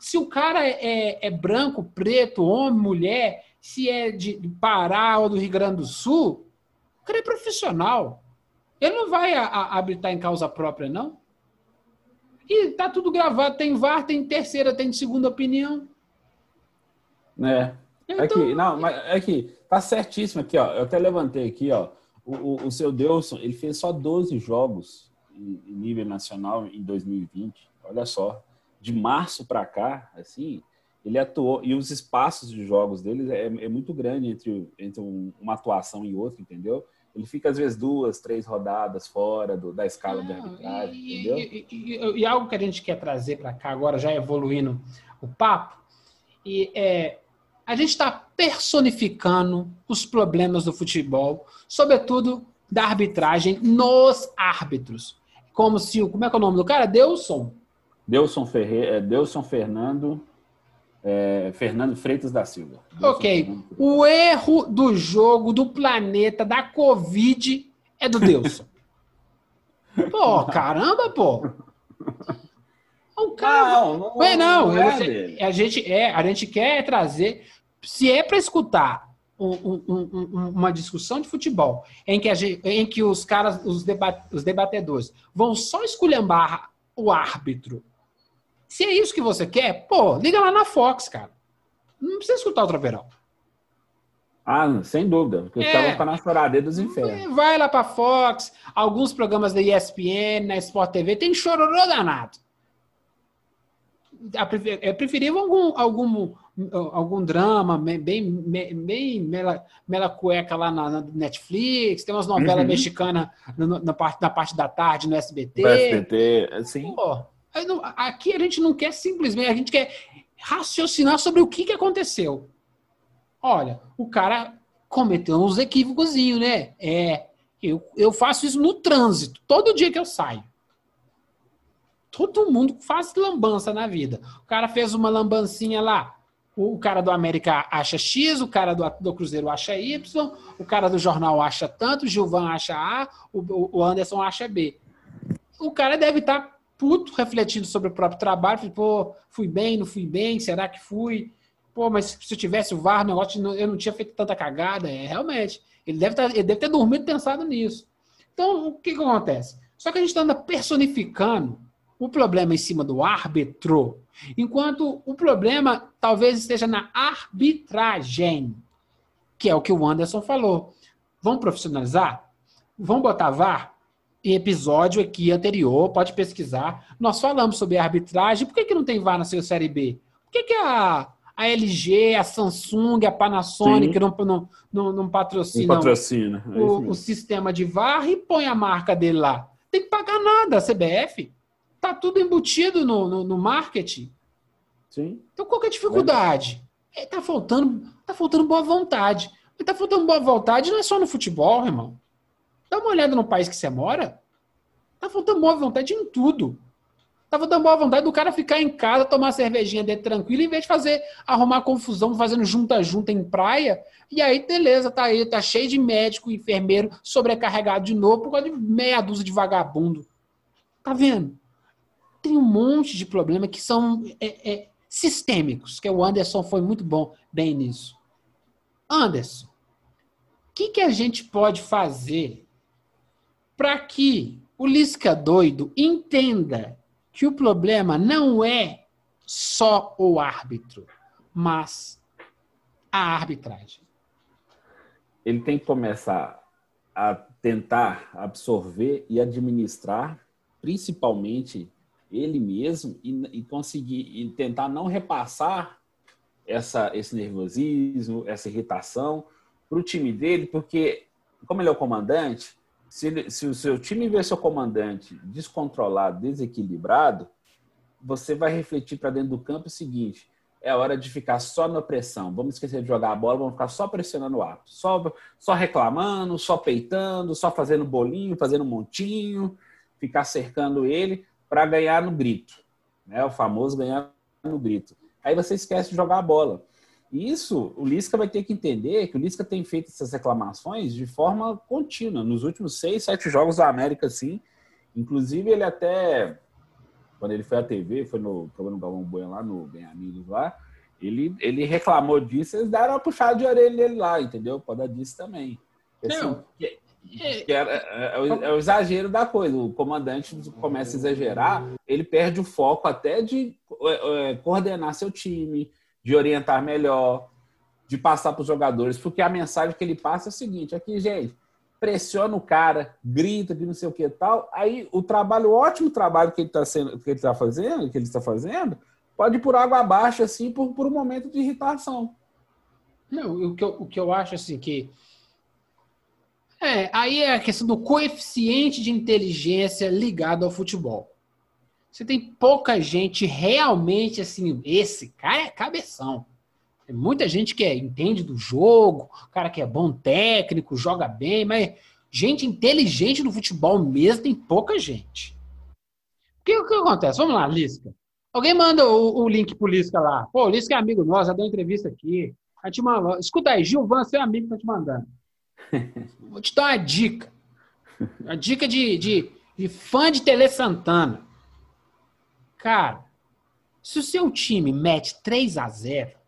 S1: se o cara é, é, é, branco, preto, homem, mulher, se é de Pará ou do Rio Grande do Sul, o cara é profissional. Ele não vai a, a, habitar em causa própria, não. E tá tudo gravado, tem VAR, tem terceira, tem segunda opinião.
S3: É. Então... Aqui, não, mas aqui, tá certíssimo aqui, ó. Eu até levantei aqui, ó. O, o, o seu Delson, ele fez só 12 jogos em, em nível nacional em 2020. Olha só. De março para cá, assim, ele atuou. E os espaços de jogos dele é, é muito grande entre, entre uma atuação e outra, entendeu? Ele fica às vezes duas, três rodadas fora do, da escala de arbitragem, e, entendeu? E,
S1: e, e, algo que a gente quer trazer para cá agora, já evoluindo o papo, e é, a gente está personificando os problemas do futebol, sobretudo da arbitragem nos árbitros. Como se o. Como é que é o nome do cara? Delson.
S3: Delson, Ferre, é, Delson Fernando é, Fernando Freitas da Silva.
S1: Ok. O erro do jogo, do planeta, da Covid é do Deus. (laughs) Pô, caramba, pô. Cara.
S3: Não, não,
S1: não,
S3: não é
S1: a, gente é, a gente quer trazer. Se é para escutar um- um- um- um- uma discussão de futebol em que, a gente- em que os caras, os, deba- os debatedores, vão só esculhambar o árbitro. Se é isso que você quer, pô, liga lá na Fox, cara. Não precisa escutar o Troveirão.
S3: Ah, sem dúvida. Porque
S1: É.
S3: caras vão ficar na choradeira dos infernos.
S1: Vai lá pra Fox, alguns programas da ESPN, na Sport TV, tem chororô danado. É preferível algum, algum, algum drama bem, bem, bem mela, mela cueca lá na, na Netflix, tem umas novelas
S3: Uhum.
S1: mexicanas na, na parte, na parte da tarde no SBT.
S3: Do SBT, assim.
S1: Pô, aqui a gente não quer simplesmente, a gente quer raciocinar sobre o que, que aconteceu. Olha, o cara cometeu uns equívocozinhos, né? É, eu, eu faço isso no trânsito, todo dia que eu saio. Todo mundo faz lambança na vida. O cara fez uma lambancinha lá. O, o cara do América acha X, o cara do, do Cruzeiro acha Y, o cara do jornal acha tanto, o Gilvan acha A, o, o Anderson acha B. O cara deve estar puto, refletindo sobre o próprio trabalho. falei, Pô, fui bem, não fui bem, será que fui? Pô, mas se eu tivesse o VAR, negócio, eu não tinha feito tanta cagada. É, realmente. Ele deve, tá- ele deve ter dormido pensado nisso. Então, o que, que acontece? Só que a gente anda personificando o problema em cima do árbitro, enquanto o problema talvez esteja na arbitragem, que é o que o Anderson falou. Vamos profissionalizar? Vamos botar VAR? Episódio aqui anterior, pode pesquisar, nós falamos sobre arbitragem. Por que, que não tem VAR na sua Série B? Por que, que a, a LG, a Samsung, a Panasonic
S3: Sim.
S1: não, não, não, não
S3: patrocínio. É
S1: o, o sistema de VAR e põe a marca dele lá. Tem que pagar nada, a CBF. Tá tudo embutido no, no, no marketing.
S3: Sim.
S1: Então qual que é a dificuldade? É, tá, faltando, tá faltando boa vontade. Mas tá faltando boa vontade não é só no futebol, irmão. Dá uma olhada no país que você mora. Tá faltando boa vontade em tudo. Tá faltando boa vontade do cara ficar em casa, tomar cervejinha dele tranquilo, em vez de fazer, arrumar confusão, fazendo junta-junta em praia. E aí, beleza, tá aí, tá cheio de médico, enfermeiro, sobrecarregado de novo por causa de meia dúzia de vagabundo. Tá vendo? Tem um monte de problema que são é, é, sistêmicos, que o Anderson foi muito bom bem nisso. Anderson, o que, que a gente pode fazer para que o Lisca doido entenda que o problema não é só o árbitro, mas a arbitragem?
S3: Ele tem que começar a tentar absorver e administrar, principalmente ele mesmo, e, e conseguir e tentar não repassar essa, esse nervosismo, essa irritação para o time dele, porque, como ele é o comandante, se, se o seu time vê seu comandante descontrolado, desequilibrado, você vai refletir para dentro do campo o seguinte: é hora de ficar só na pressão. Vamos esquecer de jogar a bola, vamos ficar só pressionando o árbitro, só, só reclamando, só peitando, só fazendo bolinho, fazendo montinho, ficar cercando ele para ganhar no grito, né? O famoso ganhar no grito. Aí você esquece de jogar a bola. Isso, o Lisca vai ter que entender que o Lisca tem feito essas reclamações de forma contínua. Nos últimos seis, sete jogos da América, sim. Inclusive, ele até, quando ele foi à TV, foi no programa Galvão Bueno lá, no Bem Amigos lá, ele, ele reclamou disso, eles deram uma puxada de orelha nele lá, entendeu? Pode dar disso também. Assim,
S1: Não.
S3: que- que era- é, é o, é o exagero da coisa. O comandante começa a exagerar, ele perde o foco até de é, é, coordenar seu time, de orientar melhor, de passar para os jogadores, porque a mensagem que ele passa é o seguinte: aqui, gente, pressiona o cara, grita que não sei o que e tal. Aí o trabalho, o ótimo trabalho que ele está sendo, que ele está fazendo, que ele está fazendo, pode ir por água abaixo, assim, por, por um momento de irritação.
S1: Não, o que eu, o que eu acho assim que. É, aí é a questão do coeficiente de inteligência ligado ao futebol. Você tem pouca gente realmente assim, esse cara é cabeção. Tem muita gente que é- entende do jogo, cara que é bom técnico, joga bem, mas gente inteligente no futebol mesmo tem pouca gente. O que, o que acontece? Vamos lá, Lisca. Alguém manda o, o link pro Lisca lá. Pô, o Lisca é amigo nosso, já deu entrevista aqui. Vai te mandar. Escuta aí, Gilvan, seu amigo, tá te mandando. (laughs) Vou te dar uma dica. A dica de, de, de fã de Tele Santana. Cara, se o seu time mete 3 a 0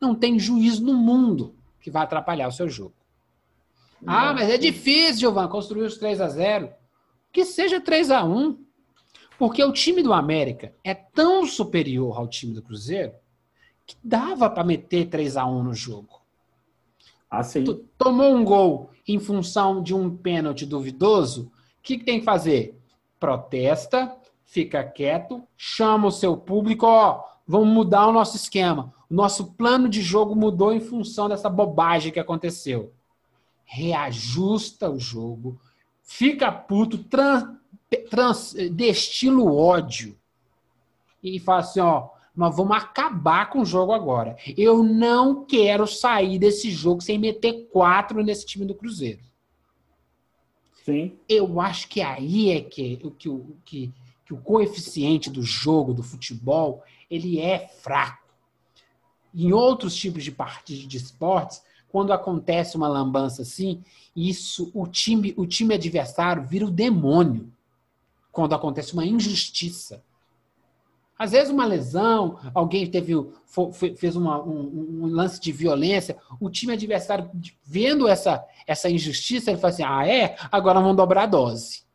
S1: não tem juiz no mundo que vai atrapalhar o seu jogo. Ah, mas é difícil, Giovanni, construir os 3 a 0 Que seja 3 a 1 Porque o time do América é tão superior ao time do Cruzeiro que dava para meter 3 a 1 no jogo.
S3: Assim.
S1: Tomou um gol em função de um pênalti duvidoso, o que, que tem que fazer? Protesta, fica quieto, chama o seu público, ó, vamos mudar o nosso esquema. O nosso plano de jogo mudou em função dessa bobagem que aconteceu. Reajusta o jogo, fica puto, trans, trans, destila o ódio e fala assim, ó, nós vamos acabar com o jogo agora. Eu não quero sair desse jogo sem meter quatro nesse time do Cruzeiro.
S3: Sim.
S1: Eu acho que aí é que, que, que, que o coeficiente do jogo, do futebol, ele é fraco. Em outros tipos de partidas de esportes, quando acontece uma lambança assim, isso o time, o time adversário vira o demônio. Quando acontece uma injustiça. Às vezes uma lesão, alguém teve fez uma, um, um, lance de violência, o time adversário vendo essa, essa injustiça, ele fala assim: ah, é? Agora vamos dobrar a dose.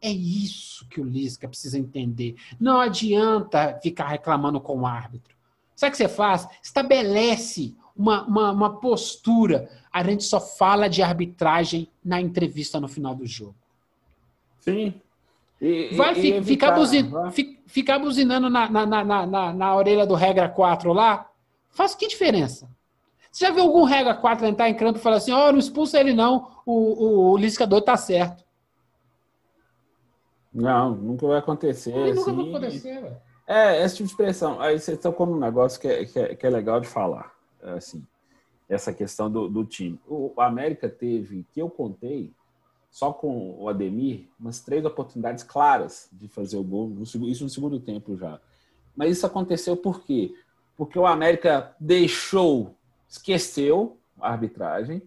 S1: É isso que o Lisca precisa entender. Não adianta ficar reclamando com o árbitro. Sabe o que você faz? Estabelece uma, uma, uma postura. A gente só fala de arbitragem na entrevista no final do jogo.
S3: Sim.
S1: E, vai e, e ficar, buzin, ficar buzinando na, na, na, na, na orelha do regra 4 lá? Faz que diferença? Você já viu algum regra 4 entrar em campo e falar assim: ó, oh, não expulsa ele não, o, o, o Lisca doido tá certo.
S3: Não, nunca vai acontecer. Assim.
S1: Nunca vai acontecer, velho.
S3: É, essa tipo de expressão. Aí você tocou num negócio que é, que é, que é legal de falar. Assim, essa questão do, do time. O, o América teve, que eu contei, só com o Ademir, umas três oportunidades claras de fazer o gol, isso no segundo tempo já. Mas isso aconteceu por quê? Porque o América deixou, esqueceu a arbitragem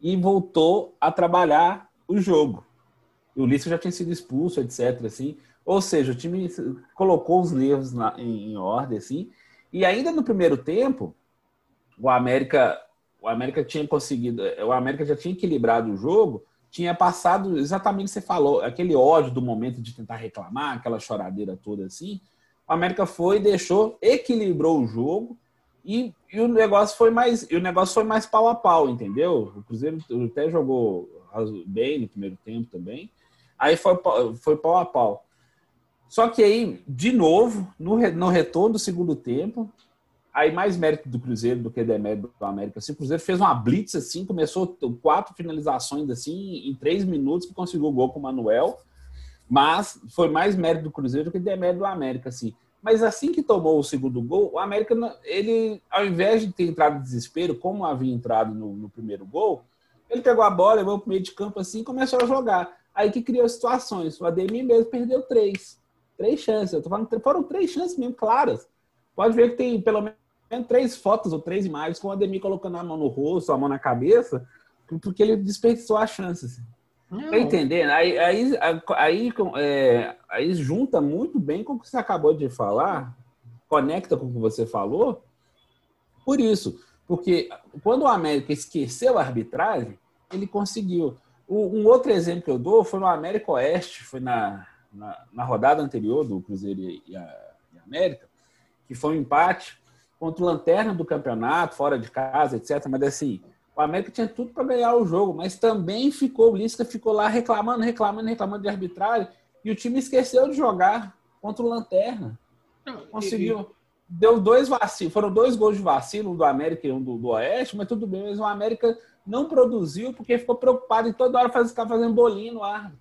S3: e voltou a trabalhar o jogo o Lisca já tinha sido expulso, etc. Assim. Ou seja, o time colocou os erros na, em, em, ordem, assim. E ainda no primeiro tempo, o América, o América tinha conseguido, o América já tinha equilibrado o jogo, tinha passado exatamente o que você falou, aquele ódio do momento de tentar reclamar, aquela choradeira toda assim. O América foi, deixou, equilibrou o jogo e, e o negócio foi mais, e o negócio foi mais pau a pau, entendeu? O Cruzeiro até jogou bem no primeiro tempo também. Aí foi, foi pau a pau. Só que aí, de novo, no, no retorno do segundo tempo, aí mais mérito do Cruzeiro do que demérito do América. Assim, o Cruzeiro fez uma blitz assim, começou quatro finalizações assim, em três minutos que conseguiu o gol com o Manuel. Mas foi mais mérito do Cruzeiro do que demérito do América, assim. Mas assim que tomou o segundo gol, o América, ele, ao invés de ter entrado em desespero, como havia entrado no, no primeiro gol, ele pegou a bola, levou para o meio de campo assim e começou a jogar. Aí que criou situações. O Ademir mesmo perdeu três. Três chances. Eu tô falando, foram três chances mesmo claras. Pode ver que tem pelo menos três fotos ou três imagens com o Ademir colocando a mão no rosto, a mão na cabeça, porque ele desperdiçou a chance. Assim. Tá entendendo? Aí, aí, aí, é, aí junta muito bem com o que você acabou de falar, conecta com o que você falou. Por isso, porque quando o América esqueceu a arbitragem, ele conseguiu. Um outro exemplo que eu dou foi no América Oeste, foi na, na, na rodada anterior do Cruzeiro e, a, e a América, que foi um empate contra o Lanterna do campeonato, fora de casa, etc. Mas assim, o América tinha tudo para ganhar o jogo, mas também ficou, o Lisca ficou lá reclamando, reclamando, reclamando de arbitragem, e o time esqueceu de jogar contra o Lanterna. Conseguiu. Deu dois vacilos, foram dois gols de vacilo, um do América e um do, do Oeste, mas tudo bem, mas o América não produziu porque ficou preocupado em toda hora fazer, ficar fazendo bolinho no árbitro.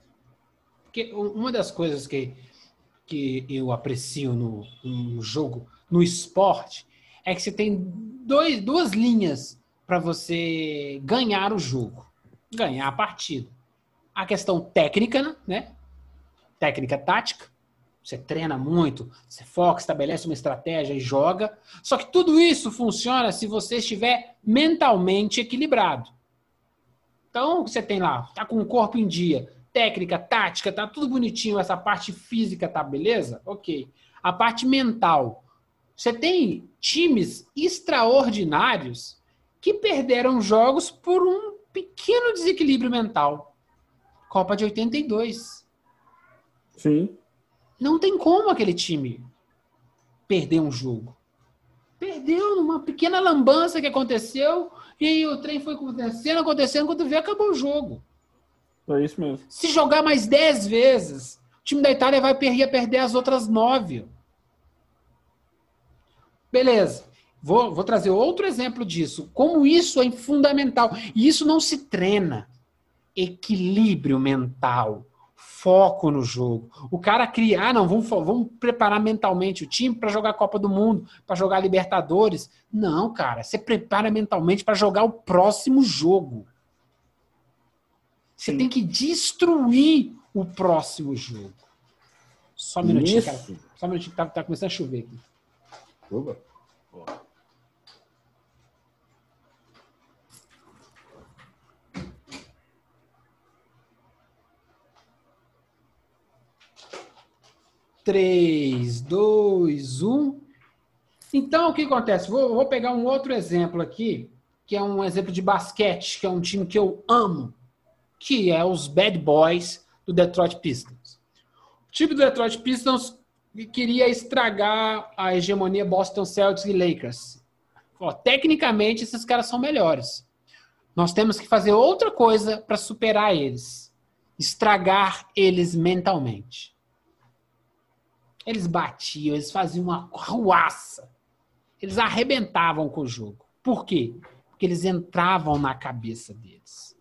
S1: Porque uma das coisas que, que eu aprecio no, no jogo, no esporte, é que você tem dois, duas linhas para você ganhar o jogo, ganhar a partida. A questão técnica, né? Técnica tática. Você treina muito, você foca, estabelece uma estratégia e joga. Só que tudo isso funciona se você estiver mentalmente equilibrado. Então, você tem lá, tá com o corpo em dia, técnica, tática, tá tudo bonitinho, essa parte física tá beleza? Ok. A parte mental. Você tem times extraordinários que perderam jogos por um pequeno desequilíbrio mental. Copa de 82.
S3: Sim.
S1: Não tem como aquele time perder um jogo. Perdeu numa pequena lambança que aconteceu e o trem foi acontecendo, acontecendo, quando vê, acabou o jogo.
S3: É isso mesmo.
S1: Se jogar mais 10 vezes, o time da Itália vai perder, perder as outras nove. Beleza. Vou, vou trazer outro exemplo disso. Como isso é fundamental. E isso não se treina. Equilíbrio mental foco no jogo. O cara criar, ah, não, vamos, vamos preparar mentalmente o time para jogar Copa do Mundo, para jogar Libertadores. Não, cara, você prepara mentalmente para jogar o próximo jogo. Você Sim. tem que destruir o próximo jogo. Só um minutinho, Isso. cara. Só um minutinho, tá, tá começando a chover aqui. Oba. 3, 2, 1. Então, o que acontece? Vou, vou, pegar um outro exemplo aqui, que é um exemplo de basquete, que é um time que eu amo, que é os Bad Boys do Detroit Pistons. O time do Detroit Pistons queria estragar a hegemonia Boston Celtics e Lakers. Ó, tecnicamente, esses caras são melhores. Nós temos que fazer outra coisa para superar eles. Estragar eles mentalmente. Eles batiam, eles faziam uma ruaça. Eles arrebentavam com o jogo. Por quê? Porque eles entravam na cabeça deles.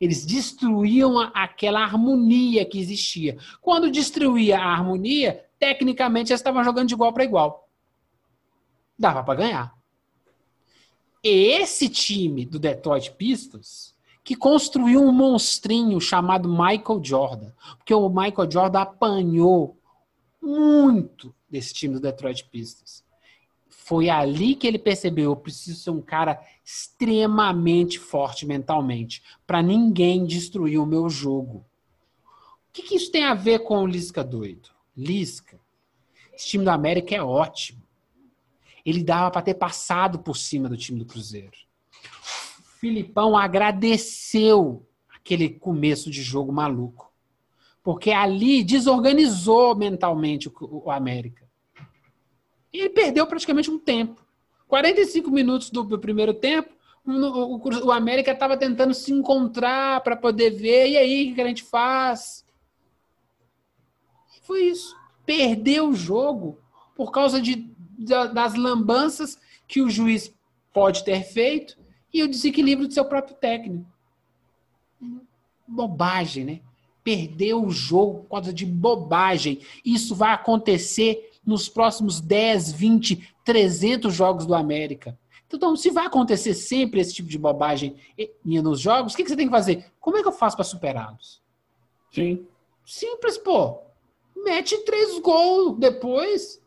S1: Eles destruíam aquela harmonia que existia. Quando destruía a harmonia, tecnicamente eles estavam jogando de igual para igual. Dava para ganhar. E esse time do Detroit Pistons que construiu um monstrinho chamado Michael Jordan, porque o Michael Jordan apanhou muito desse time do Detroit Pistons. Foi ali que ele percebeu: eu preciso ser um cara extremamente forte mentalmente, para ninguém destruir o meu jogo. O que, que isso tem a ver com o Lisca doido? Lisca, esse time do América é ótimo. Ele dava para ter passado por cima do time do Cruzeiro. O Filipão agradeceu aquele começo de jogo maluco. Porque ali desorganizou mentalmente o, América. E ele perdeu praticamente um tempo. 45 minutos do, primeiro tempo, o, América estava tentando se encontrar para poder ver. E aí, o que a gente faz? Foi isso perdeu o jogo por causa de, das lambanças que o juiz pode ter feito e o desequilíbrio do seu próprio técnico. Bobagem, né? Perdeu o jogo por causa de bobagem. Isso vai acontecer nos próximos 10, 20, 300 jogos do América. Então, se vai acontecer sempre esse tipo de bobagem nos jogos, o que você tem que fazer? Como é que eu faço para superá-los?
S3: Sim.
S1: Simples, pô mete três gols depois.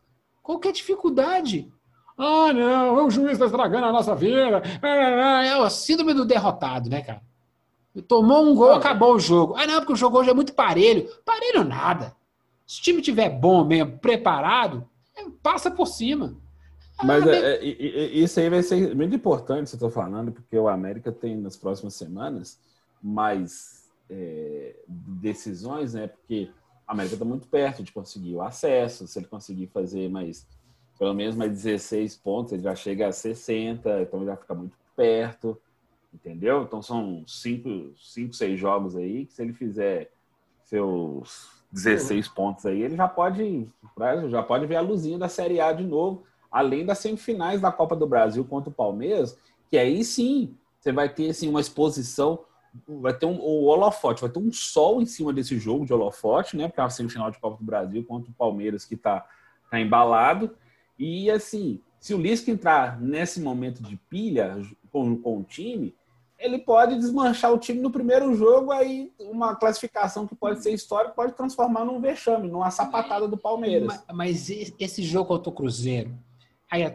S1: Qual que é a dificuldade? Ah, não, o juiz está estragando a nossa vida. É o síndrome do derrotado, né, cara? Tomou um gol, acabou o jogo. Ah, não, porque o jogo hoje é muito parelho. Parelho nada. Se o time tiver bom mesmo, preparado, é, passa por cima.
S3: Ah, Mas é, é, isso aí vai ser muito importante, você está falando, porque o América tem nas próximas semanas mais é, decisões, né? Porque a América está muito perto de conseguir o acesso. Se ele conseguir fazer mais, pelo menos mais 16 pontos, ele já chega a 60, então ele já fica muito perto, entendeu? Então são 5, 6 jogos aí, que se ele fizer seus 16 uhum. pontos aí, ele já pode, já pode ver a luzinha da Série A de novo, além das semifinais da Copa do Brasil contra o Palmeiras, que aí sim você vai ter assim, uma exposição vai ter um, o holofote, vai ter um sol em cima desse jogo de holofote, né? Porque é uma semifinal de Copa do Brasil contra o Palmeiras que está tá embalado. E assim, se o Lisca entrar nesse momento de pilha com, com o time, ele pode desmanchar o time no primeiro jogo, aí uma classificação que pode ser histórica pode transformar num vexame, numa sapatada do Palmeiras.
S1: Mas, mas esse jogo contra o Cruzeiro, aí,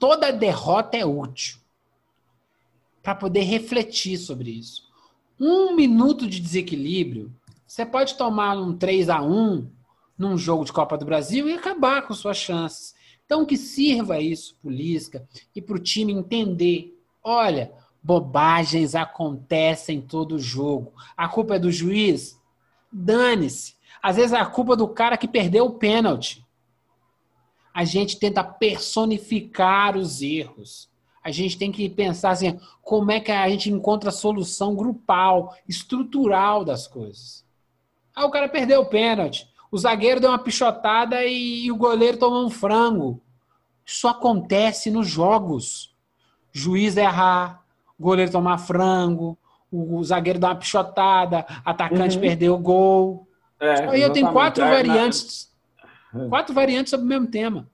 S1: toda derrota é útil para poder refletir sobre isso um minuto de desequilíbrio Você pode tomar um 3 a 1 num jogo de Copa do Brasil e acabar com suas chances. Então, que sirva isso para o Lisca e para o time entender: olha, bobagens acontecem todo jogo. A culpa é do juiz? Dane-se. Às vezes é a culpa do cara que perdeu o pênalti. A gente tenta personificar os erros. A gente tem que pensar assim, como é que a gente encontra a solução grupal, estrutural das coisas. Ah, o cara perdeu o pênalti. O zagueiro deu uma pichotada e o goleiro tomou um frango. Isso acontece nos jogos. Juiz errar, goleiro tomar frango, o zagueiro dar uma pichotada, atacante uhum. perder o gol. É, Aí eu tenho quatro é, variantes. (laughs) Quatro variantes sobre o mesmo tema.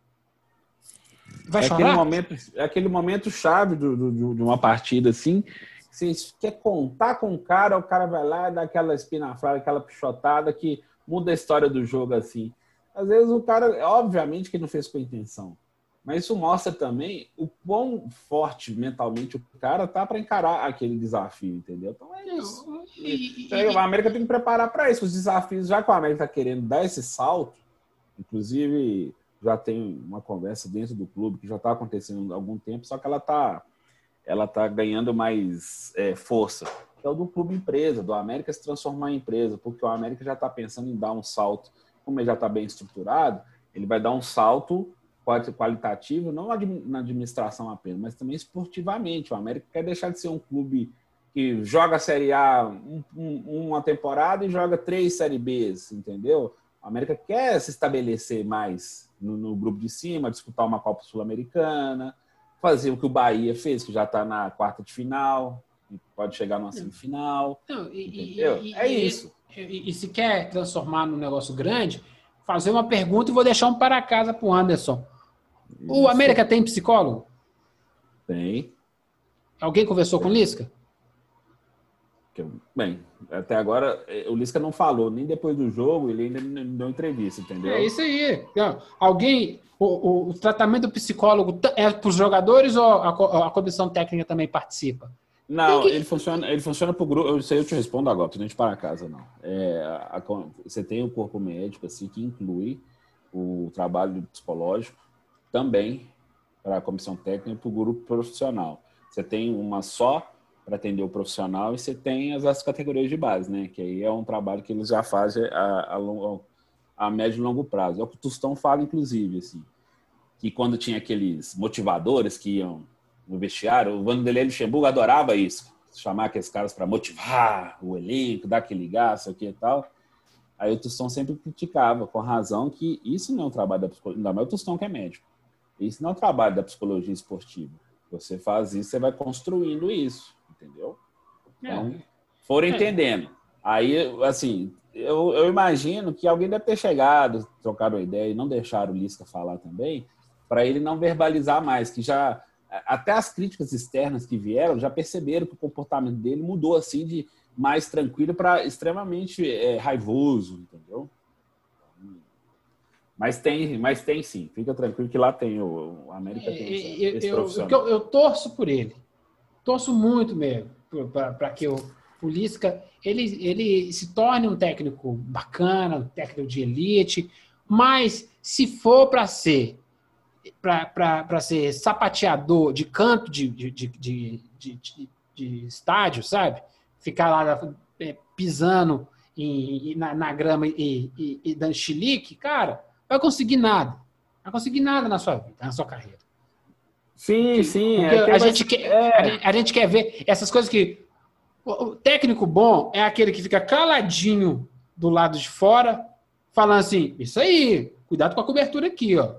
S3: Vai é chorar? Aquele momento, é aquele momento chave do, do, de uma partida assim. Você quer contar com o cara, o cara vai lá e dá aquela espinafrada, aquela pichotada que muda a história do jogo assim. Às vezes o cara, obviamente que não fez com intenção. Mas isso mostra também o quão forte mentalmente o cara tá para encarar aquele desafio, entendeu? Então é isso. E, e, a América tem que preparar para isso. Os desafios, já que a América está querendo dar esse salto, inclusive já tem uma conversa dentro do clube que já está acontecendo há algum tempo, só que ela está ela tá ganhando mais é, força. Que é o do clube empresa, do América se transformar em empresa, porque o América já está pensando em dar um salto, como ele já está bem estruturado, ele vai dar um salto qualitativo, não na administração apenas, mas também esportivamente. O América quer deixar de ser um clube que joga a Série A um, um, uma temporada e joga três Série Bs, entendeu? O América quer se estabelecer mais no, no grupo de cima, disputar uma Copa Sul-Americana, fazer o que o Bahia fez, que já está na quarta de final, pode chegar numa semifinal. Não, e, entendeu? E, é isso.
S1: E, e, se quer transformar num negócio grande, fazer uma pergunta e vou deixar um para casa para o Anderson. O América tem psicólogo?
S3: Tem.
S1: Alguém conversou com o Lisca?
S3: Bem, até agora eh, o Lisca não falou, nem depois do jogo, ele ainda não deu entrevista, entendeu?
S1: É isso aí. alguém, o, o, o tratamento do psicólogo é para os jogadores ou a, a, comissão técnica também participa?
S3: Não, que... ele funciona, ele funciona para o grupo. Eu sei, eu te respondo agora, tu não te para casa, não. É, a, você tem o um corpo médico assim que inclui o trabalho psicológico também para a comissão técnica e para o grupo profissional. Você tem uma só para atender o profissional e você tem as, as categorias de base, né? Que aí é um trabalho que eles já fazem a, a, a médio e longo prazo. É o que o Tostão fala, inclusive, assim, que quando tinha aqueles motivadores que iam no vestiário, o Vanderlei Luxemburgo adorava isso, chamar aqueles caras para motivar o elenco, dar aquele o que e tal. Aí o Tostão sempre criticava, com razão, que isso não é um trabalho da psicologia, ainda mais o Tostão que é médico isso não é o trabalho da psicologia esportiva. Você faz isso, você vai construindo isso, entendeu? É. Então, foram é. entendendo. Aí, assim, eu, eu, imagino que alguém deve ter chegado, trocado ideia e não deixaram o Lisca falar também, para ele não verbalizar mais, que já até as críticas externas que vieram já perceberam que o comportamento dele mudou assim de mais tranquilo para extremamente é, raivoso, entendeu? Mas tem, mas tem sim. Fica tranquilo que lá tem o, o América tem
S1: esse, esse eu, eu, eu, torço por ele. Torço muito mesmo para que o, o Lisca ele, ele se torne um técnico bacana, um técnico de elite, mas se for para ser para ser sapateador de canto de, de, de, de, de, de estádio, sabe? Ficar lá é, pisando em, na, na grama e, e, e dando chilique, cara, vai conseguir nada. Vai conseguir nada na sua vida, na sua carreira.
S3: Sim, sim.
S1: É a, gente quer, é. a, gente quer ver essas coisas que. O técnico bom é aquele que fica caladinho do lado de fora, falando assim: Isso aí, cuidado com a cobertura aqui, ó.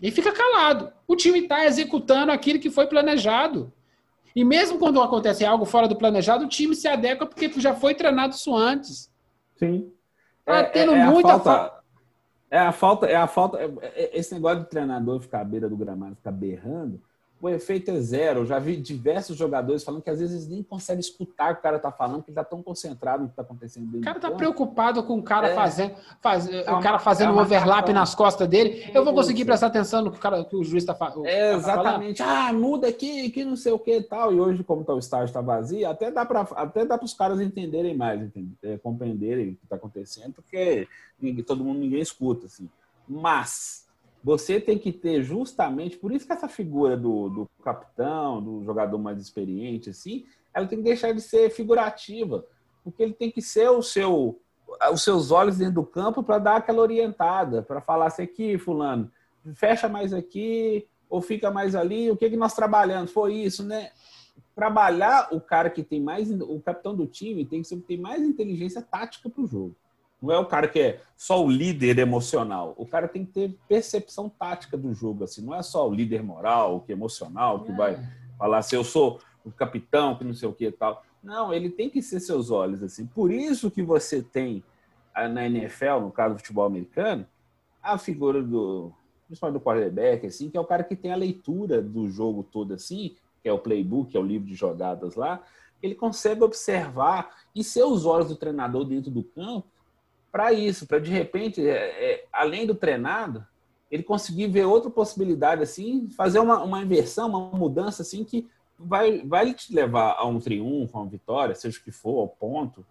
S1: E fica calado. O time está executando aquilo que foi planejado. E mesmo quando acontece algo fora do planejado, o time se adequa porque já foi treinado isso antes.
S3: Sim.
S1: Tá é, tendo é, é muita falta.
S3: É a falta, é a falta. É, é, esse negócio de treinador ficar à beira do gramado, ficar berrando, o efeito é zero. Eu já vi diversos jogadores falando que às vezes nem conseguem escutar o que o cara está falando, porque ele está tão concentrado no que está acontecendo
S1: O cara tá preocupado com o cara
S3: É.
S1: fazendo, faz,
S3: É
S1: o
S3: uma-
S1: cara fazendo
S3: é
S1: um overlap
S3: marcação.
S1: nas costas dele. Eu vou conseguir prestar atenção no que o, cara, que o juiz está falando.
S3: É, exatamente. Ah, muda aqui, que não sei o que e tal. E hoje, como tá, o estádio está vazio, até dá para até dá os caras entenderem mais, entende? É, compreenderem o que está acontecendo, porque ninguém- todo mundo ninguém escuta, assim. Mas você tem que ter justamente, por isso que essa figura do, do capitão, do jogador mais experiente, assim, ela tem que deixar de ser figurativa, porque ele tem que ser o seu os seus olhos dentro do campo para dar aquela orientada, para falar assim aqui, fulano, fecha mais aqui ou fica mais ali, o que que nós trabalhamos? Foi isso, né? Trabalhar o cara que tem mais, o capitão do time tem que ser tem mais inteligência tática para o jogo. Não é o cara que é só o líder emocional. O cara tem que ter percepção tática do jogo, assim. Não é só o líder moral, que é emocional, que vai falar assim, eu sou o capitão, que não sei o que e tal. Não, ele tem que ser seus olhos, assim. Por isso que você tem ah, na NFL, no caso do futebol americano, a figura do, principalmente do quarterback, assim, que é o cara que tem a leitura do jogo todo, assim, que é o playbook, que é o livro de jogadas lá, ele consegue observar e ser os olhos do treinador dentro do campo para isso, para de repente, é, é, além do treinado, ele conseguir ver outra possibilidade, assim, fazer uma, uma inversão, uma mudança, assim, que vai, vai te levar a um triunfo, a uma vitória, seja o que for, ao ponto,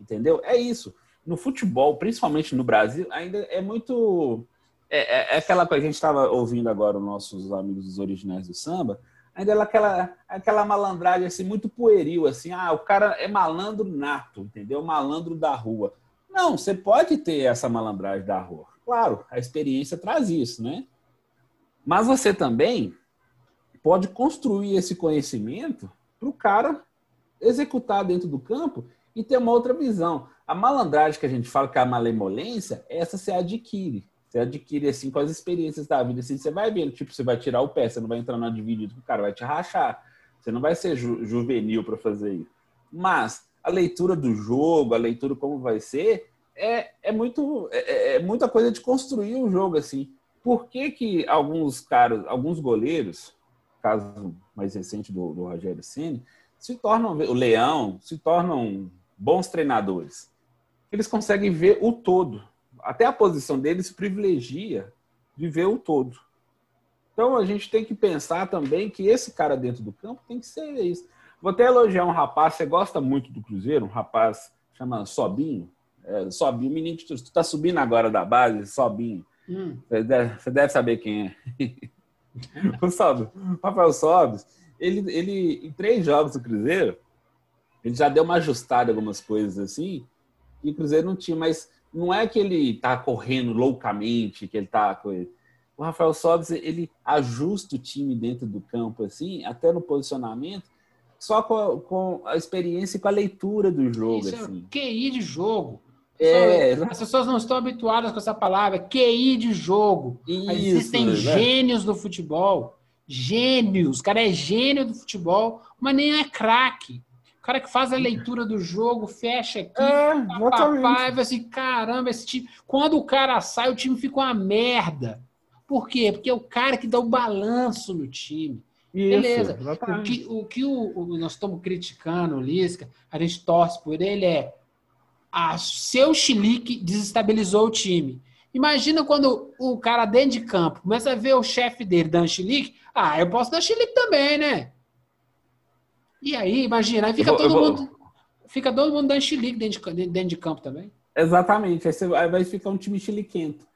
S3: entendeu? É isso. No futebol, principalmente no Brasil, ainda é muito. É, é, é aquela que a gente estava ouvindo agora, os nossos amigos dos originais do samba, ainda é aquela, aquela malandragem assim, muito pueril, assim, ah, o cara é malandro nato, entendeu? Malandro da rua. Não, você pode ter essa malandragem da rua. Claro, a experiência traz isso, né? Mas você também pode construir esse conhecimento para o cara executar dentro do campo e ter uma outra visão. A malandragem que a gente fala que é a malemolência, essa você adquire. Você adquire assim com as experiências da vida. Assim, você vai vendo, tipo, você vai tirar o pé, você não vai entrar na dividida, o cara vai te rachar. Você não vai ser ju juvenil para fazer isso. Mas a leitura do jogo, a leitura como vai ser, é, é, muito, é, é muita coisa de construir o jogo assim. Por que, que alguns caras, alguns goleiros, caso mais recente do, do Rogério Ceni, se tornam o Leão, se tornam bons treinadores? Eles conseguem ver o todo. Até a posição deles privilegia de ver o todo. Então a gente tem que pensar também que esse cara dentro do campo tem que ser isso. Vou até elogiar um rapaz, você gosta muito do Cruzeiro, um rapaz chama Sobinho. É, Sobinho, menino que tu, tu tá subindo agora da base, Sobinho.
S1: Hum.
S3: Você, deve, você deve saber quem é. (laughs) o Sobis, o Rafael Sobis, ele, ele, em três jogos do Cruzeiro, ele já deu uma ajustada em algumas coisas assim, e o Cruzeiro não tinha, mas não é que ele tá correndo loucamente, que ele tá. O Rafael Sobis, ele ajusta o time dentro do campo, assim, até no posicionamento, só com a, com a experiência e com a leitura do jogo,
S1: Isso
S3: assim.
S1: é QI de jogo.
S3: É,
S1: As pessoas não estão habituadas com essa palavra, QI de jogo.
S3: isso,
S1: Existem
S3: né?
S1: gênios do futebol. Gênios. O cara é gênio do futebol, mas nem é craque. O cara que faz a leitura do jogo, fecha aqui,
S3: É,
S1: papai, vai assim, caramba, esse time. Quando o cara sai, o time fica uma merda. Por quê? Porque é o cara que dá o balanço no time.
S3: Isso,
S1: Beleza. O que, o que o, o- nós estamos criticando o Lisca, a gente torce por ele, é a seu chilique desestabilizou o time. Imagina quando o cara dentro de campo começa a ver o chefe dele dando chilique. Ah, eu posso dar chilique também, né? E aí, imagina, aí fica
S3: vou-
S1: todo
S3: vou-
S1: mundo. Fica todo mundo dando chilique dentro de, dentro de campo também.
S3: Exatamente. Aí, você vai, vai ficar um time chiliquento.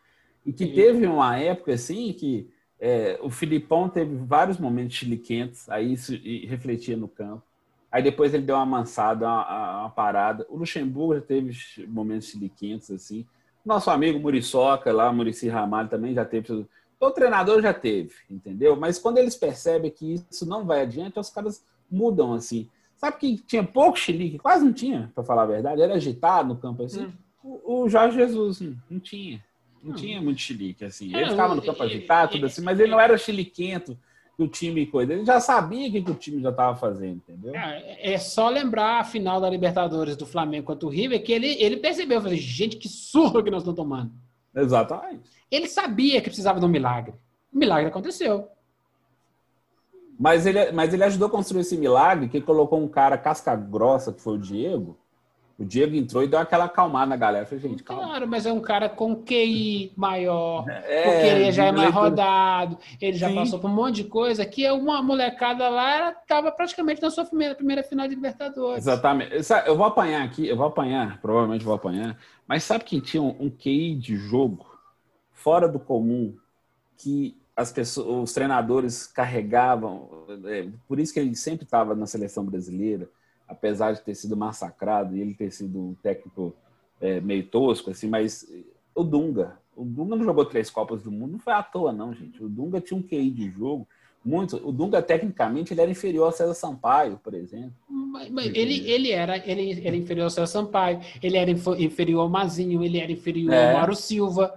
S3: E que
S1: Sim.
S3: teve uma época assim que é, o Filipão teve vários momentos chiliquentos, aí isso refletia no campo. Aí depois ele deu uma amansada, uma, uma parada. O Luxemburgo já teve momentos chiliquentos, assim. Nosso amigo Muriçoca lá, Murici Ramalho também já teve. Todo treinador já teve, entendeu? Mas quando eles percebem que isso não vai adiante, os caras mudam, assim. Sabe que tinha pouco chilique? Quase não tinha, para falar a verdade. Era agitado no campo, assim.
S1: Hum.
S3: O, o Jorge Jesus não tinha. Não
S1: Hum.
S3: tinha muito chilique, assim.
S1: É,
S3: Ele ficava no campo agitado, tudo assim, mas ele não era chiliquento que o time coisa. Ele já sabia o que, que o time já estava fazendo, entendeu?
S1: É, é só lembrar a final da Libertadores do Flamengo contra o River que ele, ele percebeu, falei, gente, que surra que nós estamos tomando.
S3: Exatamente.
S1: Ele sabia que precisava de um milagre. O milagre aconteceu.
S3: Mas ele, mas ele ajudou a construir esse milagre, que colocou um cara casca grossa, que foi o Diego. O Diego entrou e deu aquela acalmada na galera. Eu falei, gente, calma.
S1: Claro, mas é um cara com QI maior, (laughs)
S3: É,
S1: porque ele já é mais rodado, ele já
S3: Sim.
S1: passou por um monte de coisa, que é uma molecada lá ela tava praticamente na sua primeira, primeira final de Libertadores.
S3: Exatamente. Eu vou apanhar aqui, eu vou apanhar, provavelmente vou apanhar. Mas sabe quem tinha um, um QI de jogo fora do comum que as pessoas, os treinadores carregavam? é, por isso que ele sempre estava na seleção brasileira, apesar de ter sido massacrado e ele ter sido um técnico é, meio tosco, assim. Mas o Dunga, o Dunga não jogou três Copas do Mundo, não foi à toa, não, gente. O Dunga tinha um QI de jogo muito. O Dunga tecnicamente ele era inferior ao César Sampaio, por exemplo.
S1: Mas- mas ele, ele era ele era inferior ao César Sampaio, ele era inferior ao Mazinho, ele era inferior
S3: É.
S1: ao Mauro Silva.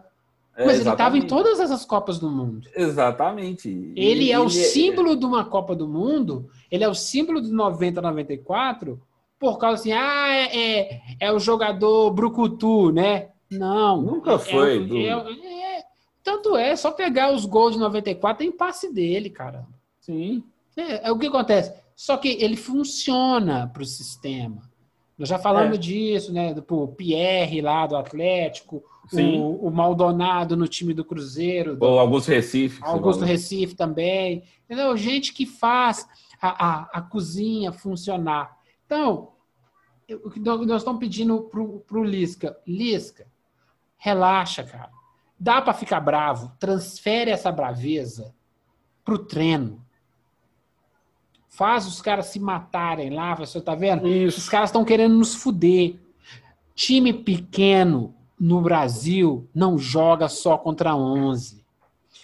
S3: É,
S1: Mas ele estava em
S3: exatamente.
S1: todas essas Copas do Mundo.
S3: Exatamente.
S1: Ele é o
S3: ele
S1: símbolo de uma Copa do Mundo, ele é o símbolo do 90, 94, por causa assim, ah, é, é, é o jogador brucutu, né? Não.
S3: Nunca
S1: É-
S3: foi,
S1: é- é- é- tanto é, só pegar os gols de 94, tem passe dele, cara.
S3: Sim.
S1: É, é o que acontece. Só que ele funciona para o sistema. Nós já falamos
S3: É.
S1: disso, né? Do Pierre lá do Atlético,
S3: Sim.
S1: o, o Maldonado no time do Cruzeiro, do-
S3: O Augusto Recife.
S1: Augusto
S3: falou.
S1: Recife também. Entendeu? Gente que faz a, a, a cozinha funcionar. Então, o que nós estamos pedindo pro, pro Lisca. Lisca, relaxa, cara. Dá para ficar bravo. Transfere essa braveza pro treino. Faz os caras se matarem lá. Você tá vendo? Os
S3: Isso.
S1: caras estão querendo nos fuder. Time pequeno no Brasil não joga só contra 11.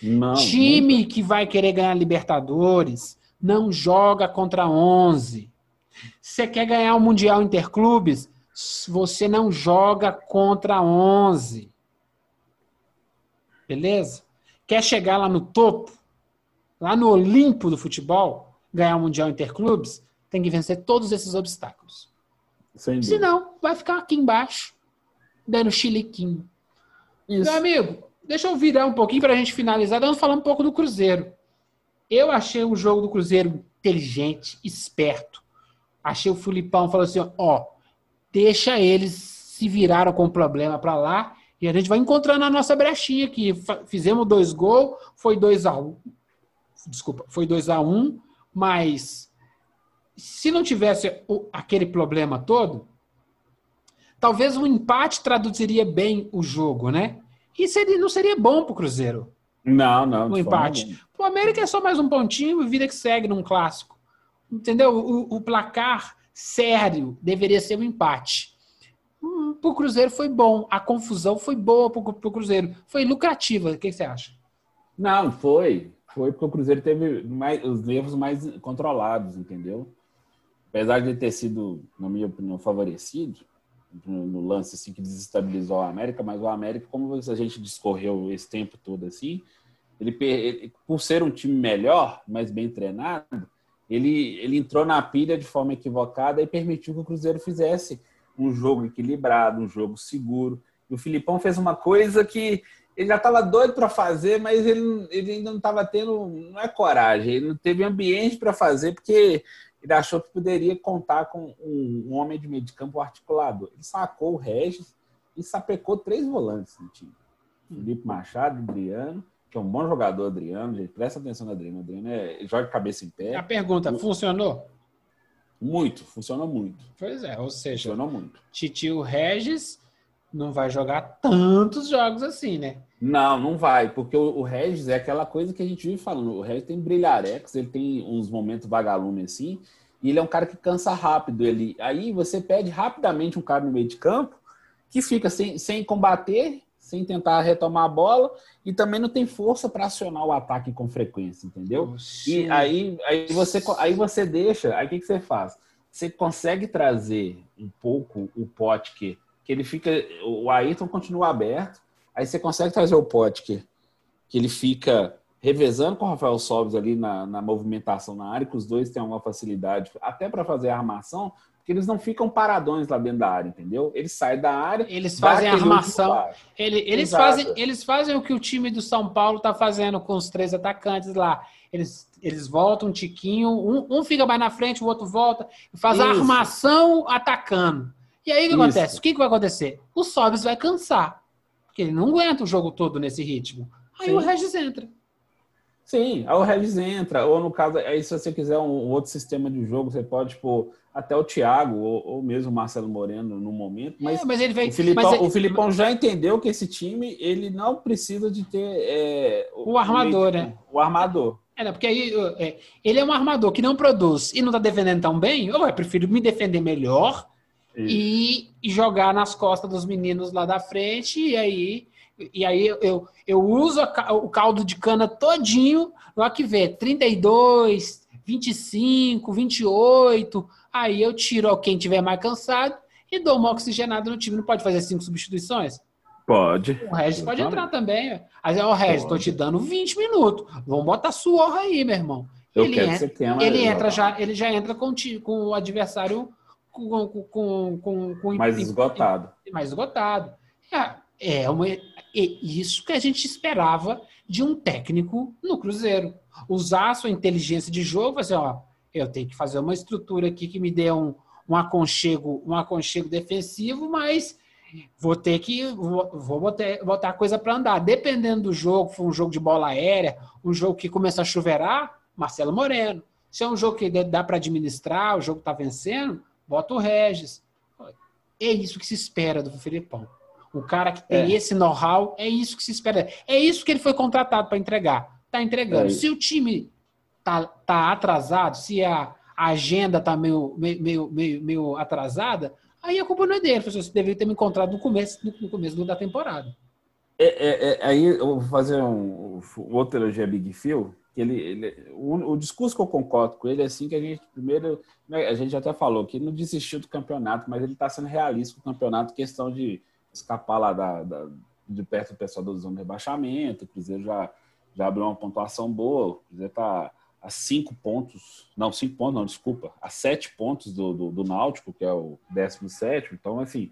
S3: Não.
S1: Time que vai querer ganhar Libertadores não joga contra 11. Você quer ganhar o Mundial Interclubes? Você não joga contra 11. Beleza? Quer chegar lá no topo, lá no Olimpo do futebol, ganhar o Mundial Interclubes? Tem que vencer todos esses obstáculos. Senão, vai ficar aqui embaixo, dando chiliquinho.
S3: Isso.
S1: Meu amigo, deixa eu virar um pouquinho para a gente finalizar. Vamos falar um pouco do Cruzeiro. Eu achei o jogo do Cruzeiro inteligente, esperto. Achei o Filipão falou assim: ó, deixa eles se viraram com o problema para lá e a gente vai encontrando a nossa brechinha aqui. Fizemos dois gols, foi 2 a 1 um. Desculpa, foi 2 a 1 um, mas se não tivesse aquele problema todo, talvez um empate traduziria bem o jogo, né? E seria, não seria bom pro Cruzeiro
S3: Não, não.
S1: o empate. O América é só mais um pontinho e vida que segue num clássico. Entendeu? O, o placar sério deveria ser um empate. Hum, pro Cruzeiro foi bom. A confusão foi boa pro, pro Cruzeiro. Foi lucrativa. O que você acha?
S3: Não, foi. Foi porque o Cruzeiro teve mais, os nervos mais controlados, entendeu? Apesar de ter sido, na minha opinião, favorecido no, lance assim, que desestabilizou o América, mas o América, como a gente discorreu esse tempo todo assim, ele, ele- por ser um time melhor, mais bem treinado, ele, ele entrou na pilha de forma equivocada e permitiu que o Cruzeiro fizesse um jogo equilibrado, um jogo seguro. E o Filipão fez uma coisa que ele já estava doido para fazer, mas ele, ele ainda não estava tendo, não é coragem, ele não teve ambiente para fazer, porque ele achou que poderia contar com um, homem de meio de campo articulador. Ele sacou o Regis e sapecou três volantes no time. Felipe Machado, Adriano, que é um bom jogador, Adriano, gente, presta atenção no Adriano. Adriano é, joga de cabeça em pé.
S1: A pergunta, funcionou?
S3: Muito, funcionou muito.
S1: Pois é, ou seja,
S3: Funcionou muito.
S1: Titio Regis não vai jogar tantos jogos assim, né?
S3: Não, não vai, porque o, o Regis é aquela coisa que a gente vive falando. O Regis tem brilharex, ele tem uns momentos vagalume assim, e ele é um cara que cansa rápido. Ele, aí você pede rapidamente um cara no meio de campo que fica sem, sem combater, sem tentar retomar a bola, e também não tem força para acionar o ataque com frequência, entendeu? E aí, aí, você, aí você deixa, aí o que, que você faz? Você consegue trazer um pouco o Potker, que ele fica. O Ayrton continua aberto, aí você consegue trazer o Potker, que ele fica revezando com o Rafael Sobes ali na, na movimentação na área, que os dois têm uma facilidade até para fazer a armação, porque eles não ficam paradões lá dentro da área, entendeu? Eles saem da área.
S1: Eles fazem a armação. Ele- eles,
S3: Exato.
S1: fazem, eles fazem o que o time do São Paulo está fazendo com os três atacantes lá. eles, eles voltam um tiquinho, um, um fica mais na frente, o outro volta, faz a
S3: Isso.
S1: armação atacando. E aí o que
S3: Isso.
S1: acontece? O que, que vai acontecer? O Sobis vai cansar, porque ele não aguenta o jogo todo nesse ritmo. Aí
S3: Sim.
S1: o Regis entra.
S3: Sim, aí o Regis entra, ou no caso, aí se você quiser um, outro sistema de jogo, você pode pôr até o Thiago, ou, ou mesmo o Marcelo Moreno no momento, mas
S1: É, mas ele vai.
S3: o, Filipão,
S1: mas
S3: o Filipão já entendeu que esse time, ele não precisa de ter... é,
S1: O armador,
S3: meio-
S1: né?
S3: O armador.
S1: É, né, porque aí é, ele é um armador que não produz e não tá defendendo tão bem, eu, eu prefiro me defender melhor e, e jogar nas costas dos meninos lá da frente, e aí, e aí eu, eu uso a o caldo de cana todinho, lá que vê, 32, 25, 28, aí eu tiro quem tiver mais cansado e dou uma oxigenada no time. Não pode fazer cinco substituições?
S3: Pode.
S1: O Regis pode
S3: Vamos.
S1: entrar também. Aí, ó, Regis, tô
S3: Pode.
S1: te dando 20 minutos. Vamos botar suor aí, meu irmão.
S3: Eu
S1: ele
S3: quero que
S1: entra,
S3: você tenha
S1: ele entra já, ele já entra com, o com o adversário com, com, com, com,
S3: mais esgotado.
S1: mais esgotado. É, é, uma, é isso que a gente esperava de um técnico no Cruzeiro. Usar a sua inteligência de jogo, assim, ó, eu tenho que fazer uma estrutura aqui que me dê um, um aconchego, um aconchego defensivo, mas vou ter que vou, vou botar, botar a coisa para andar. Dependendo do jogo, for um jogo de bola aérea, um jogo que começa a chuveirar, Marcelo Moreno. Se é um jogo que dá para administrar, o jogo está vencendo, bota o Regis. É isso que se espera do Filipão. O cara que tem
S3: É.
S1: esse know-how, é isso que se espera. É isso que ele foi contratado para entregar. Está entregando.
S3: É.
S1: Se o time tá, tá atrasado, se a agenda tá meio, meio, meio, meio, atrasada, aí a culpa não é dele. Você deveria ter me encontrado no começo, no, começo da temporada.
S3: É, é, é, aí eu vou fazer um, outro elogio a Big Phil, ele, ele o, o discurso que eu concordo com ele é assim que a gente primeiro, né, a gente até falou que não desistiu do campeonato, mas ele está sendo realista com o campeonato, questão de escapar lá da, da- de perto do pessoal da zona de rebaixamento, o Cruzeiro já, já abriu uma pontuação boa, o Cruzeiro está a cinco pontos, não, cinco pontos não, desculpa, a sete pontos do, do, do Náutico, que é o 17 então assim,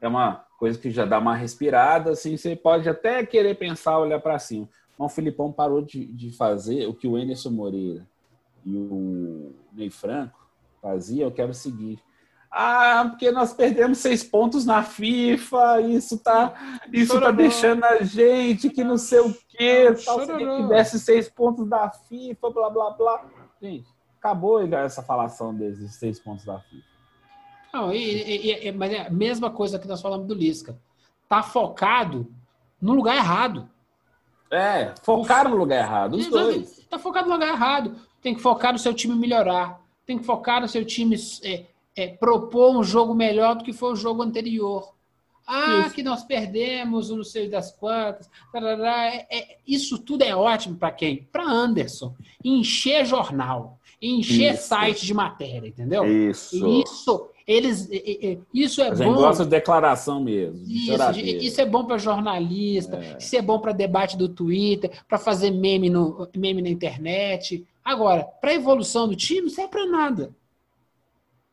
S3: é uma coisa que já dá uma respirada, assim, você pode até querer pensar, olhar para cima. Mas o Filipão parou de, de fazer o que o Enerson Moreira e o Ney Franco faziam, eu quero o seguinte. Ah, porque nós perdemos seis pontos na FIFA, isso tá, isso tá deixando a gente que não sei o quê, tal, se que desse seis pontos da FIFA, blá, blá, blá. Gente, acabou essa falação desses seis pontos da FIFA.
S1: Não, e, e- e- mas é a mesma coisa que nós falamos do Lisca. Tá focado no lugar errado.
S3: É, focaram no lugar errado, os dois.
S1: Tá focado no lugar errado. Tem que focar no seu time melhorar. Tem que focar no seu time é, é, propor um jogo melhor do que foi o jogo anterior. Ah,
S3: Isso.
S1: que nós perdemos, o não sei das quantas. tarará. É- é- isso tudo é ótimo para quem? Para Anderson. Encher jornal, encher
S3: Isso.
S1: site de matéria, entendeu?
S3: Isso.
S1: Isso, eles, é- é- isso é
S3: A
S1: bom.
S3: gosta de declaração mesmo. De
S1: Isso,
S3: choradeira.
S1: isso é bom para jornalista, isso é bom para debate do Twitter, para fazer meme, no, meme na internet. Agora, para evolução do time, não serve para nada.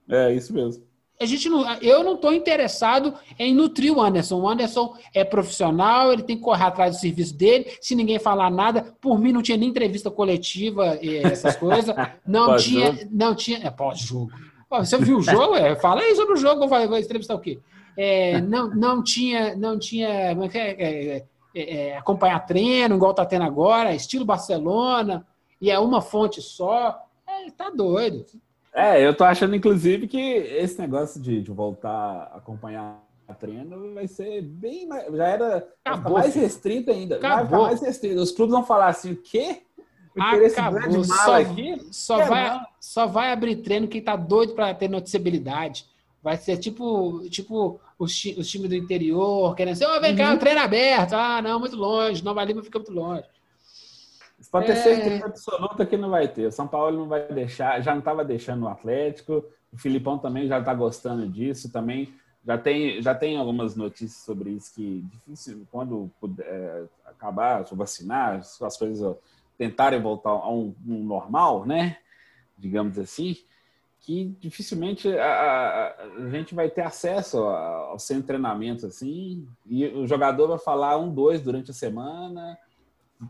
S3: É isso mesmo.
S1: A gente não, eu não estou interessado em nutrir o Anderson. O Anderson é profissional, ele tem que correr atrás do serviço dele. Se ninguém falar nada, por mim não tinha nem entrevista coletiva, e essas coisas. (laughs) Não tinha, não tinha. É pós-jogo. Você viu o jogo? (laughs) É, fala aí sobre o jogo, vai, vai entrevistar o quê? É, não, não tinha, não tinha é é? É, é, acompanhar treino, igual tá tendo agora, estilo Barcelona, e é uma fonte só. Tá doido.
S3: É, eu tô achando, inclusive, que esse negócio de, de voltar a acompanhar treino vai ser bem mais. Já era. vai
S1: Acabou,
S3: mais
S1: filho.
S3: restrito ainda. Vai
S1: Acabou.
S3: ficar mais restrito. Os clubes vão falar assim: o quê?
S1: Acabou. Só,
S3: aqui?
S1: só
S3: Quero
S1: vai, só vai abrir treino quem tá doido para ter noticiabilidade. Vai ser tipo, tipo os, os times do interior, querendo ser, ó, vem
S3: Uhum.
S1: cá, treino aberto. Ah, não, muito longe. Nova Lima fica muito longe.
S3: Pode ter
S1: É.
S3: certeza absoluta que não vai ter. O São Paulo não vai deixar, já não estava deixando o Atlético. O Filipão também já está gostando disso. Também já tem, já tem algumas notícias sobre isso que difícil quando puder, é, acabar, se vacinar, as as coisas tentarem voltar a um, um normal, né? Digamos assim, que dificilmente a, a- a gente vai ter acesso ao de treinamento assim, e o jogador vai falar um, dois durante a semana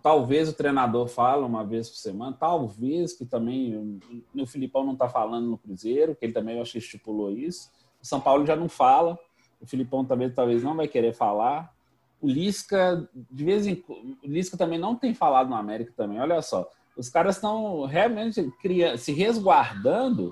S3: talvez o treinador fale uma vez por semana, talvez que também o Filipão não está falando no Cruzeiro, que ele também eu acho que estipulou isso. O São Paulo já não fala, o Filipão também talvez não vai querer falar. O Lisca, de vez em o Lisca também não tem falado no América também. Olha só, os caras estão realmente criando, se resguardando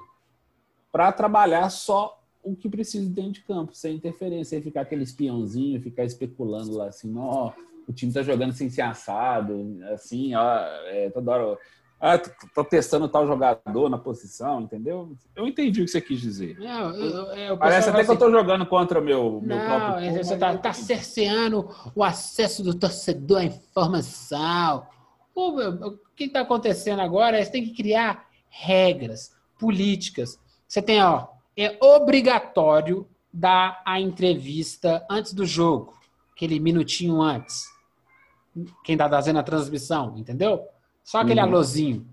S3: para trabalhar só o que precisa dentro de campo, sem interferência, sem ficar aquele espiãozinho, ficar especulando lá assim, ó, o time tá jogando sem ser assado, assim, ó, é, toda hora, ah, tô, testando tal jogador na posição, entendeu? Eu entendi o que você quis dizer. Não, eu, eu, Parece até que eu tô jogando contra o meu, meu
S1: não, próprio. Não, você tá, tá cerceando o acesso do torcedor à informação. O que está acontecendo agora é que você tem que criar regras, políticas. Você tem, ó, é obrigatório dar a entrevista antes do jogo, aquele minutinho antes. Quem está fazendo a transmissão, entendeu? Só aquele uhum. alôzinho.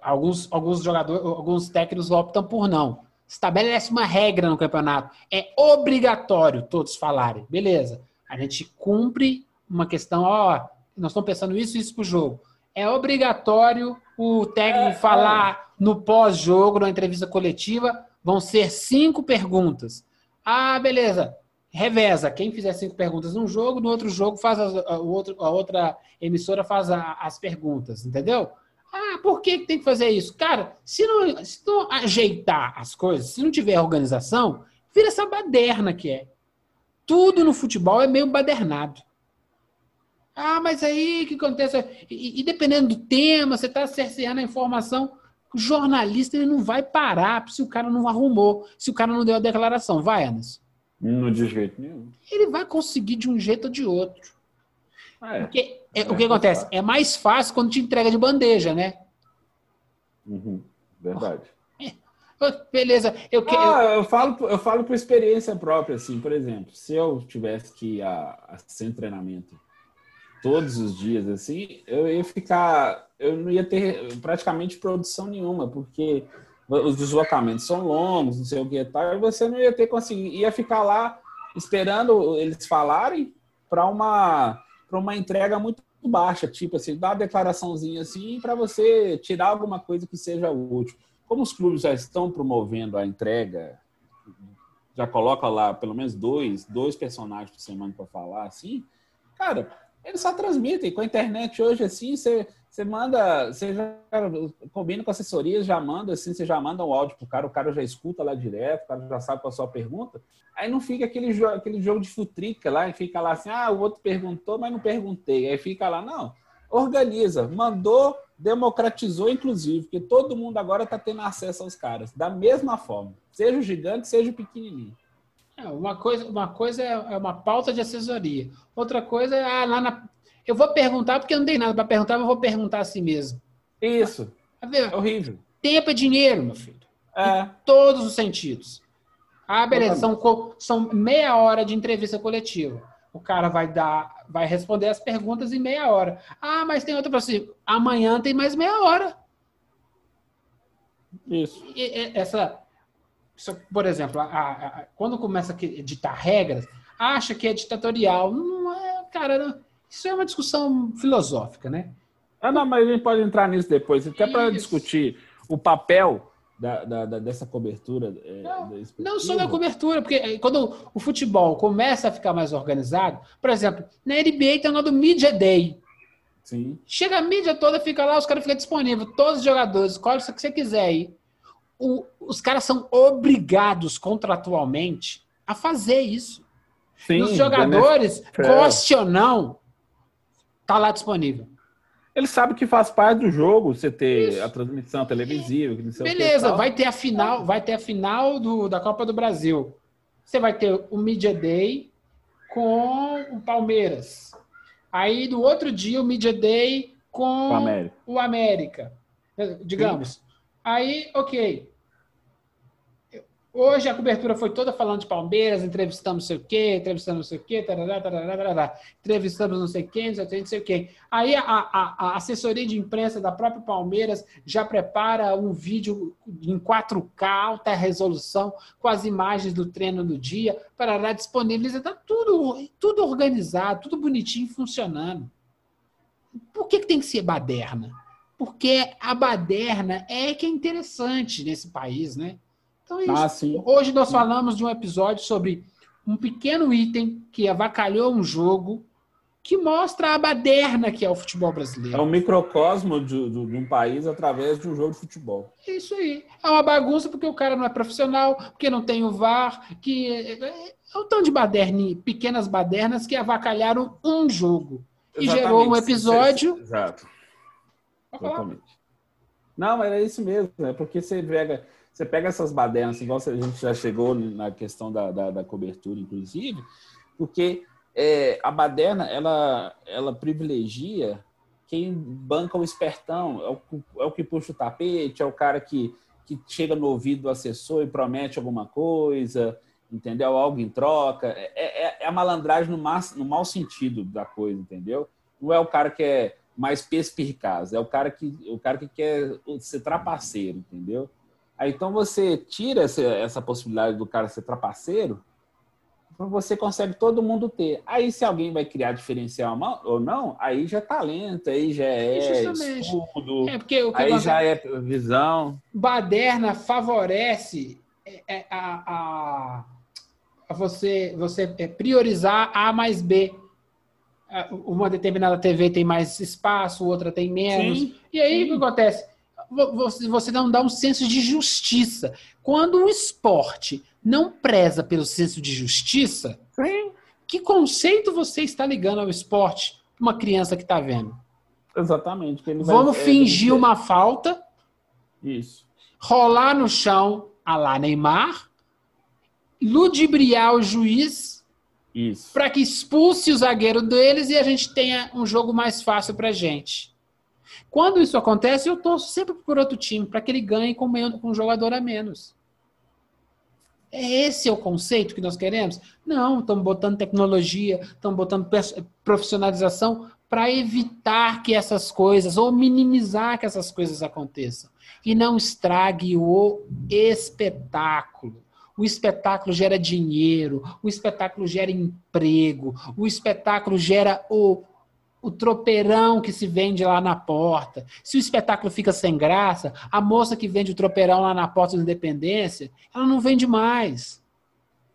S1: Alguns, alguns jogadores, alguns técnicos optam por não. Estabelece uma regra no campeonato. É obrigatório todos falarem. Beleza. A gente cumpre uma questão, ó, nós estamos pensando isso e isso para o jogo. É obrigatório o técnico é, falar é. no pós-jogo, na entrevista coletiva, Vão ser cinco perguntas. Ah, beleza. Reveza. Quem fizer cinco perguntas num jogo, no outro jogo faz a, a, outro, a outra emissora faz a, as perguntas, entendeu? Ah, por que tem que fazer isso? Cara, se não, se não ajeitar as coisas, se não tiver organização, vira essa baderna que é. Tudo no futebol é meio badernado. Ah, mas aí o que acontece? E, e, dependendo do tema, você está cerceando a informação. O jornalista ele não vai parar se o cara não arrumou, se o cara não deu a declaração. Vai, Anderson?
S3: Não de jeito nenhum.
S1: Ele vai conseguir de um jeito ou de outro. Ah, é. Porque é, é, o que acontece? É mais fácil quando te entrega de bandeja, né?
S3: Uhum. Verdade. É.
S1: Beleza. Eu,
S3: que, ah, eu... eu falo, eu falo por experiência própria, assim, por exemplo, se eu tivesse que ir a, a sem treinamento todos os dias, assim, eu ia ficar, eu não ia ter praticamente produção nenhuma, porque os deslocamentos são longos, não sei o que e tal, e você não ia ter conseguido, ia ficar lá esperando eles falarem para uma para uma entrega muito baixa, tipo assim, dar uma declaraçãozinha assim para você tirar alguma coisa que seja útil. Como os clubes já estão promovendo a entrega, já coloca lá pelo menos dois, dois personagens por semana para falar assim, cara, eles só transmitem. Com a internet hoje, assim, você, você manda, você já combina com assessorias, já manda, assim, você já manda um áudio pro cara, o cara já escuta lá direto, o cara já sabe qual a sua pergunta. Aí não fica aquele, jo aquele jogo de futrica lá, e fica lá assim, ah, o outro perguntou, mas não perguntei. Aí fica lá, não. Organiza, mandou, democratizou, inclusive, porque todo mundo agora está tendo acesso aos caras, da mesma forma. Seja o gigante, seja o pequenininho.
S1: É, uma coisa, uma coisa é, é uma pauta de assessoria. Outra coisa é ah, lá na. Eu vou perguntar porque não tem nada para perguntar, mas vou perguntar a si mesmo.
S3: Isso. É horrível.
S1: Tempo é dinheiro, meu filho. É. Em todos os sentidos. Ah, beleza. São, são meia hora de entrevista coletiva. O cara vai dar, vai responder as perguntas em meia hora. Ah, mas tem outra para si. Amanhã tem mais meia hora.
S3: Isso.
S1: E, essa, por exemplo, a, a, quando começa a editar regras, acha que é ditatorial. Não é, cara, não, isso é uma discussão filosófica, né?
S3: Ah, não, mas a gente pode entrar nisso depois, até para discutir o papel da, da, da, dessa cobertura.
S1: É, não, não só da cobertura, porque é, quando o futebol começa a ficar mais organizado, por exemplo, na NBA tem o do Media Day.
S3: Sim.
S1: Chega a mídia toda, fica lá, os caras ficam disponíveis, todos os jogadores, escolhe o que você quiser aí o, os caras são obrigados contratualmente a fazer isso. Sim, e os jogadores, goste ou não, tá lá disponível.
S3: Ele sabe que faz parte do jogo você ter isso. a transmissão televisiva.
S1: Beleza, vai ter a final, vai ter a final do, da Copa do Brasil. Você vai ter o Media Day com o Palmeiras. Aí do outro dia o Media Day com o América. O América digamos. Sim. Aí, ok. Hoje a cobertura foi toda falando de Palmeiras, entrevistamos não sei o quê, entrevistamos não sei o quê, tarará, tarará, tarará, entrevistamos não sei quem, não sei o quê. Aí a, a, a, assessoria de imprensa da própria Palmeiras já prepara um vídeo em 4K, alta resolução, com as imagens do treino do dia, para disponibiliza, está tudo, tudo organizado, tudo bonitinho, funcionando. Por que, que tem que ser baderna? Porque a baderna é que é interessante nesse país, né? Então é
S3: Ah,
S1: isso.
S3: sim.
S1: Hoje nós falamos de um episódio sobre um pequeno item que avacalhou um jogo que mostra a baderna que é o futebol
S3: É
S1: brasileiro.
S3: um microcosmo de, de- de um país através de um jogo de futebol.
S1: É isso aí. É uma bagunça porque o cara não é profissional, porque não tem o VAR, que é é um tanto de baderna, pequenas badernas que avacalharam um jogo. E gerou um episódio.
S3: Exato. Totalmente. Não, mas é isso mesmo. É porque você pega, você pega essas badernas, igual a gente já chegou na questão da, da, da cobertura, inclusive, porque é, a baderna, ela, ela privilegia quem banca o espertão, é o, é o que puxa o tapete, é o cara que, que chega no ouvido do assessor e promete alguma coisa, entendeu? Algo em troca. É, é, é a malandragem no, mas, no mau sentido da coisa, entendeu? Não é o cara que é mais perspicaz, é o cara que, o cara que quer ser trapaceiro, entendeu? Aí, então você tira essa, essa possibilidade do cara ser trapaceiro, então você consegue todo mundo ter. Aí, se alguém vai criar diferencial ou não, aí já é talento, aí já é
S1: Justamente.
S3: estudo,
S1: É porque o que
S3: aí já é visão.
S1: baderna favorece é, é, a, a- a você, você é, priorizar A mais B. Uma determinada TV tem mais espaço, outra tem menos.
S3: Sim,
S1: e aí o
S3: sim.
S1: que acontece? Vo- Você, não dá um senso de justiça. Quando um esporte não preza pelo senso de justiça,
S3: Sim.
S1: que conceito você está ligando ao esporte para uma criança que está vendo?
S3: Exatamente. ele vai-
S1: Vamos
S3: é,
S1: fingir uma falta,
S3: Isso.
S1: rolar no chão a lá Neymar, ludibriar o juiz
S3: Isso.
S1: para que expulse o zagueiro deles e a gente tenha um jogo mais fácil para gente. Quando isso acontece, eu torço sempre por outro time, para que ele ganhe com, menos- com um jogador a menos. É esse é o conceito que nós queremos? Não, estamos botando tecnologia, estamos botando pers- profissionalização para evitar que essas coisas, ou minimizar que essas coisas aconteçam. E não estrague o espetáculo. O espetáculo gera dinheiro, o espetáculo gera emprego, o espetáculo gera o, o tropeirão que se vende lá na porta. Se o espetáculo fica sem graça, a moça que vende o tropeirão lá na porta da Independência, ela não vende mais.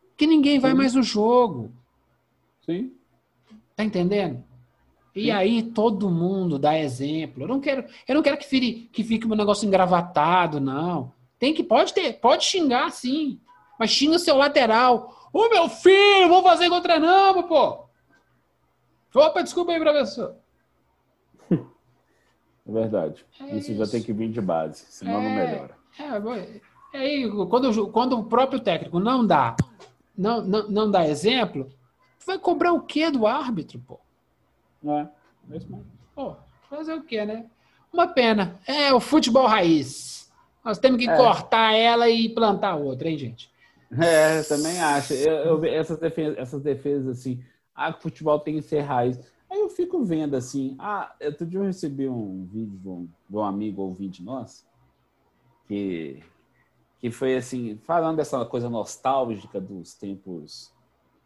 S1: Porque ninguém vai
S3: Sim.
S1: mais no jogo.
S3: Sim.
S1: Tá entendendo? E
S3: Sim.
S1: aí todo mundo dá exemplo. Eu não quero, eu não quero que, fire, que fique um negócio engravatado, não. Tem que pode ter, pode xingar sim, mas xinga seu lateral. Ô meu filho, vou fazer contra não, pô. Opa, desculpa aí, professor. (laughs)
S3: É verdade.
S1: É
S3: isso, já
S1: isso.
S3: tem que vir de base, senão não
S1: É.
S3: melhora.
S1: É, é aí, quando, quando o próprio técnico não dá, não, não, não dá exemplo, vai cobrar o quê do árbitro, pô?
S3: É, mesmo.
S1: Pô, fazer o quê, né? Uma pena. É o futebol raiz. Nós temos que
S3: É.
S1: cortar ela e plantar outra, hein, gente?
S3: É, também acho. Eu, eu essas, defesas, essas defesas assim, ah, o futebol tem que ser raiz. Aí eu fico vendo assim, ah, outro dia eu recebi um vídeo de um, de um amigo ouvinte nosso, que, que foi assim, falando dessa coisa nostálgica dos tempos,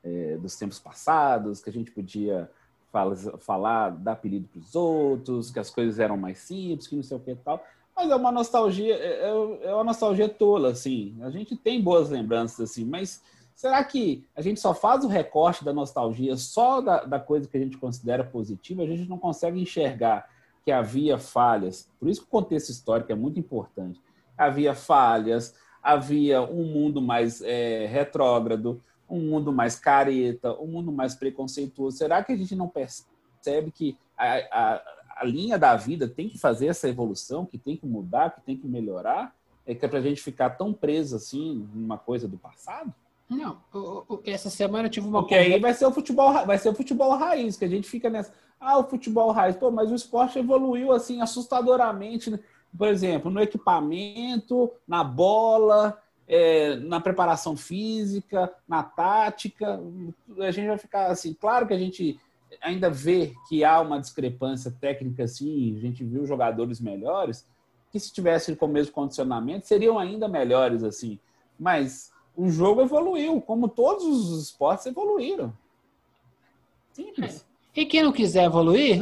S3: é, dos tempos passados, que a gente podia fala, falar, dar apelido para os outros, que as coisas eram mais simples, que não sei o que e tal. Mas é uma nostalgia, é, é- é uma nostalgia tola, assim. A gente tem boas lembranças, assim, mas será que a gente só faz o recorte da nostalgia só da, da coisa que a gente considera positiva? A gente não consegue enxergar que havia falhas. Por isso que o contexto histórico é muito importante. Havia falhas, havia um mundo mais é, retrógrado, um mundo mais careta, um mundo mais preconceituoso. Será que a gente não percebe que a, a, a linha da vida tem que fazer essa evolução, que tem que mudar, que tem que melhorar? É que é para a gente ficar tão preso assim numa coisa do passado?
S1: Não, essa semana eu tive uma
S3: Porque aí vai ser o futebol, vai ser o futebol raiz, que a gente fica nessa. Ah, o futebol raiz, pô, mas o esporte evoluiu assim assustadoramente, né? por exemplo, no equipamento, na bola, é, na preparação física, na tática. A gente vai ficar assim, claro que a gente ainda vê que há uma discrepância técnica, assim, a gente viu jogadores melhores, que se tivessem com o mesmo condicionamento seriam ainda melhores, assim. Mas o jogo evoluiu, como todos os esportes evoluíram. Simples.
S1: E quem não quiser evoluir,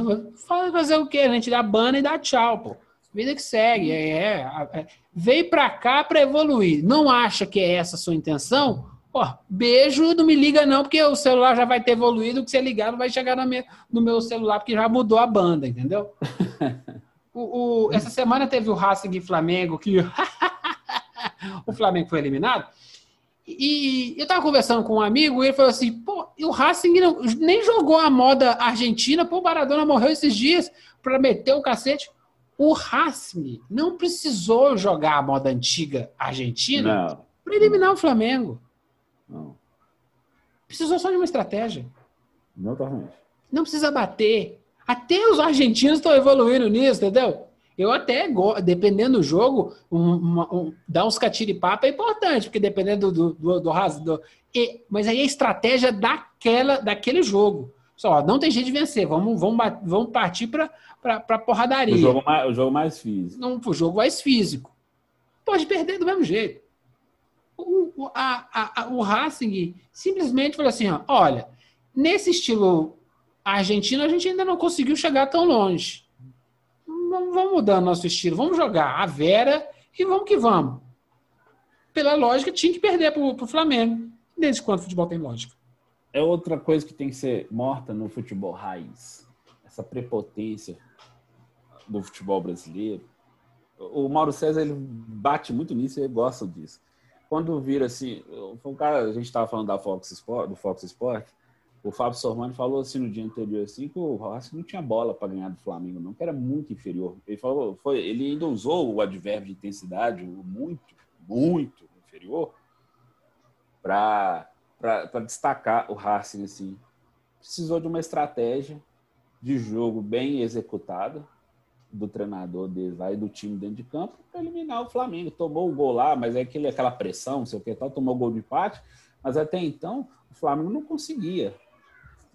S1: fazer o quê? A gente dá bana e dá tchau, pô. Vida que segue. É, é, é. Veio pra cá pra evoluir. Não acha que é essa a sua intenção? Ó, beijo, não me liga não, porque o celular já vai ter evoluído, que você ligar não vai chegar minha, no meu celular, porque já mudou a banda, entendeu? (laughs) o, o, essa semana teve o Racing e Flamengo, que (laughs) o Flamengo foi eliminado. E eu tava conversando com um amigo e ele falou assim: pô, o Racing não, nem jogou a moda argentina, pô, o Maradona morreu esses dias para meter o cacete. O Racing não precisou jogar a moda antiga argentina para eliminar o Flamengo. Não. Precisou só de uma estratégia.
S3: Exatamente.
S1: Não precisa bater. Até os argentinos estão evoluindo nisso, entendeu? Eu até, dependendo do jogo, um, um, dar uns catiripapa é importante, porque dependendo do, do, do, do, do e, mas aí a estratégia daquela, daquele jogo. Só, não tem jeito de vencer, vamos, vamos, vamos partir para a porradaria. O
S3: jogo, mais, o jogo mais físico.
S1: Não, o jogo mais físico. Pode perder do mesmo jeito. O, a, a, o Racing simplesmente falou assim: ó, olha, nesse estilo argentino, a gente ainda não conseguiu chegar tão longe vamos, vamos mudar nosso estilo, vamos jogar a Vera e vamos que vamos. Pela lógica, tinha que perder para o Flamengo. Desde quando o futebol tem lógica?
S3: É outra coisa que tem que ser morta no futebol raiz. Essa prepotência do futebol brasileiro. O Mauro César ele bate muito nisso e gosta disso. Quando vira assim, o cara, a gente estava falando da Fox Sport, do Fox Sport, o Fábio Sormani falou assim no dia anterior assim que o Racing não tinha bola para ganhar do Flamengo, não, que era muito inferior. Ele falou, foi, ele ainda usou o advérbio de intensidade, muito, muito inferior, para destacar o Racing assim. Precisou de uma estratégia de jogo bem executada do treinador deles lá e do time dentro de campo para eliminar o Flamengo. Tomou o gol lá, mas é aquele, aquela pressão, não sei o que tal, tomou o gol de empate, mas até então o Flamengo não conseguia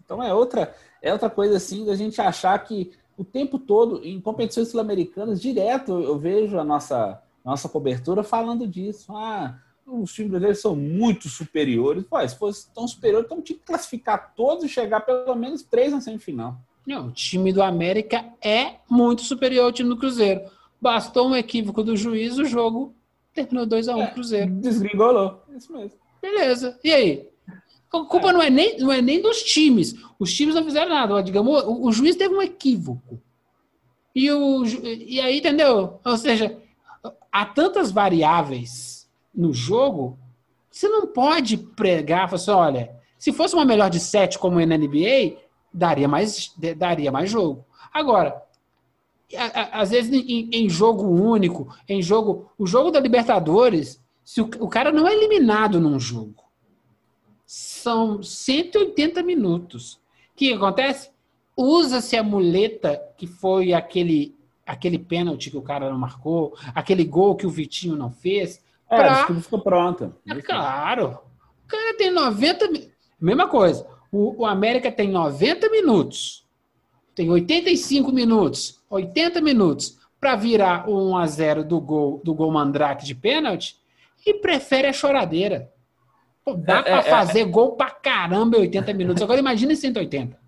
S3: então é outra, é outra coisa assim da gente achar que o tempo todo, em competições sul-americanas, direto eu vejo a nossa, nossa cobertura falando disso. Ah, os times brasileiros são muito superiores. Pô, se fosse tão superior, então tinha que classificar todos e chegar pelo menos três na semifinal.
S1: Não, o time do América é muito superior ao time do Cruzeiro. Bastou um equívoco do juiz, o jogo terminou 2x1 um, é, Cruzeiro.
S3: Desgringolou, isso mesmo.
S1: Beleza. E aí? A culpa não é, nem, não é nem dos times. Os times não fizeram nada. Digamos, o, o juiz teve um equívoco. E, o, e aí, entendeu? Ou seja, há tantas variáveis no jogo, você não pode pregar, falar assim, olha, se fosse uma melhor de sete como na NBA, daria mais, daria mais jogo. Agora, às vezes em, em, jogo único, em jogo, o jogo da Libertadores, se o, o cara não é eliminado num jogo, são 180 minutos. O que acontece? Usa-se a muleta, que foi aquele, aquele pênalti que o cara não marcou, aquele gol que o Vitinho não fez.
S3: É, pra... tudo ficou pronto.
S1: É claro. O cara tem 90. Mesma coisa. O, o América tem 90 minutos. Tem 85 minutos, 80 minutos para virar o 1 a 0 do gol do gol Mandrake de pênalti e prefere a choradeira. Pô, dá é, para é, é, fazer é, gol pra caramba em 80 minutos. Agora imagina em 180.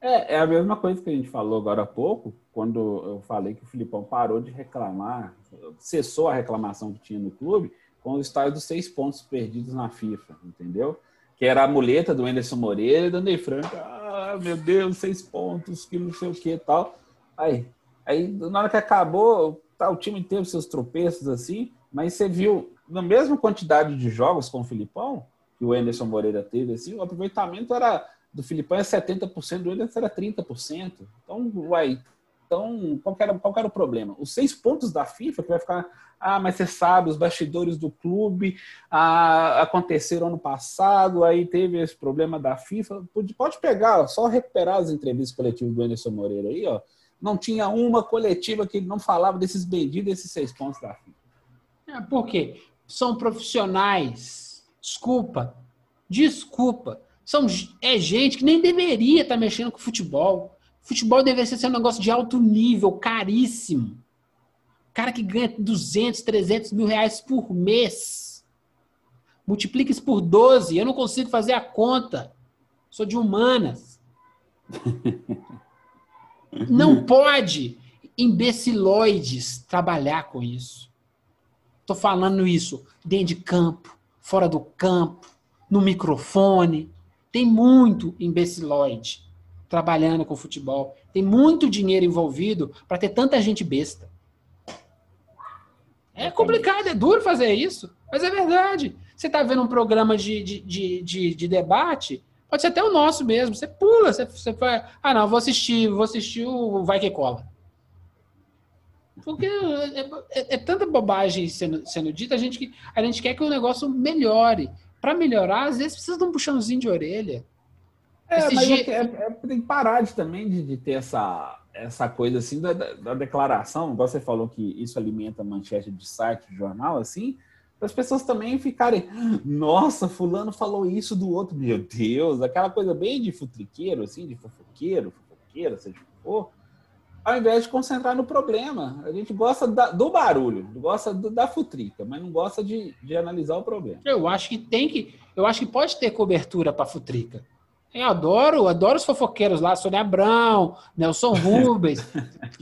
S3: É, é a mesma coisa que a gente falou agora há pouco, quando eu falei que o Filipão parou de reclamar, cessou a reclamação que tinha no clube com o estádio dos seis pontos perdidos na FIFA, entendeu? Que era a muleta do Anderson Moreira e do Ney Franco. Ah, meu Deus, seis pontos, que não sei o que e tal. Aí, aí, na hora que acabou, tá, o time teve seus tropeços assim, mas você viu na mesma quantidade de jogos com o Filipão, que o Anderson Moreira teve, assim, o aproveitamento era do Filipão é 70%, do Anderson era 30%. Então, uai, então qual era, qual era o problema? Os seis pontos da FIFA, que vai ficar, ah, mas você sabe, os bastidores do clube ah, aconteceram ano passado, aí teve esse problema da FIFA. Pode, pode pegar, só recuperar as entrevistas coletivas do Anderson Moreira aí, ó. Não tinha uma coletiva que ele não falava desses benditos, desses seis pontos da FIFA.
S1: É, por quê? São profissionais. Desculpa. Desculpa. São, é gente que nem deveria estar mexendo com futebol. Futebol deveria ser um negócio de alto nível, caríssimo. Cara que ganha 200, 300 mil reais por mês. Multiplica isso por 12. Eu não consigo fazer a conta. Sou de humanas. (laughs) Não pode imbeciloides trabalhar com isso. Estou falando isso dentro de campo, fora do campo, no microfone. Tem muito imbeciloide trabalhando com futebol. Tem muito dinheiro envolvido para ter tanta gente besta. É complicado, é duro fazer isso, mas é verdade. Você está vendo um programa de, de, de, de, de debate, pode ser até o nosso mesmo. Você pula, você, você vai. Ah, não, vou assistir, vou assistir o Vai Que Cola. Porque é, é, é, tanta bobagem sendo, sendo dita, a gente, a gente quer que o negócio melhore. Para melhorar, às vezes precisa de um puxãozinho de orelha.
S3: É, Esse mas é, é, tem que parar de, também de, de, ter essa, essa coisa assim da, da, declaração, igual você falou que isso alimenta manchete de site, de jornal, assim, para as pessoas também ficarem, nossa, fulano falou isso do outro, meu Deus, aquela coisa bem de futriqueiro, assim, de fofoqueiro, fofoqueira, seja o que for ao invés de concentrar no problema. A gente gosta da, do barulho, gosta do, da futrica, mas não gosta de, de analisar o problema.
S1: Eu acho que tem que. Eu acho que pode ter cobertura para futrica. Eu adoro, adoro os fofoqueiros lá, Sônia Abrão, Nelson (laughs) Rubens.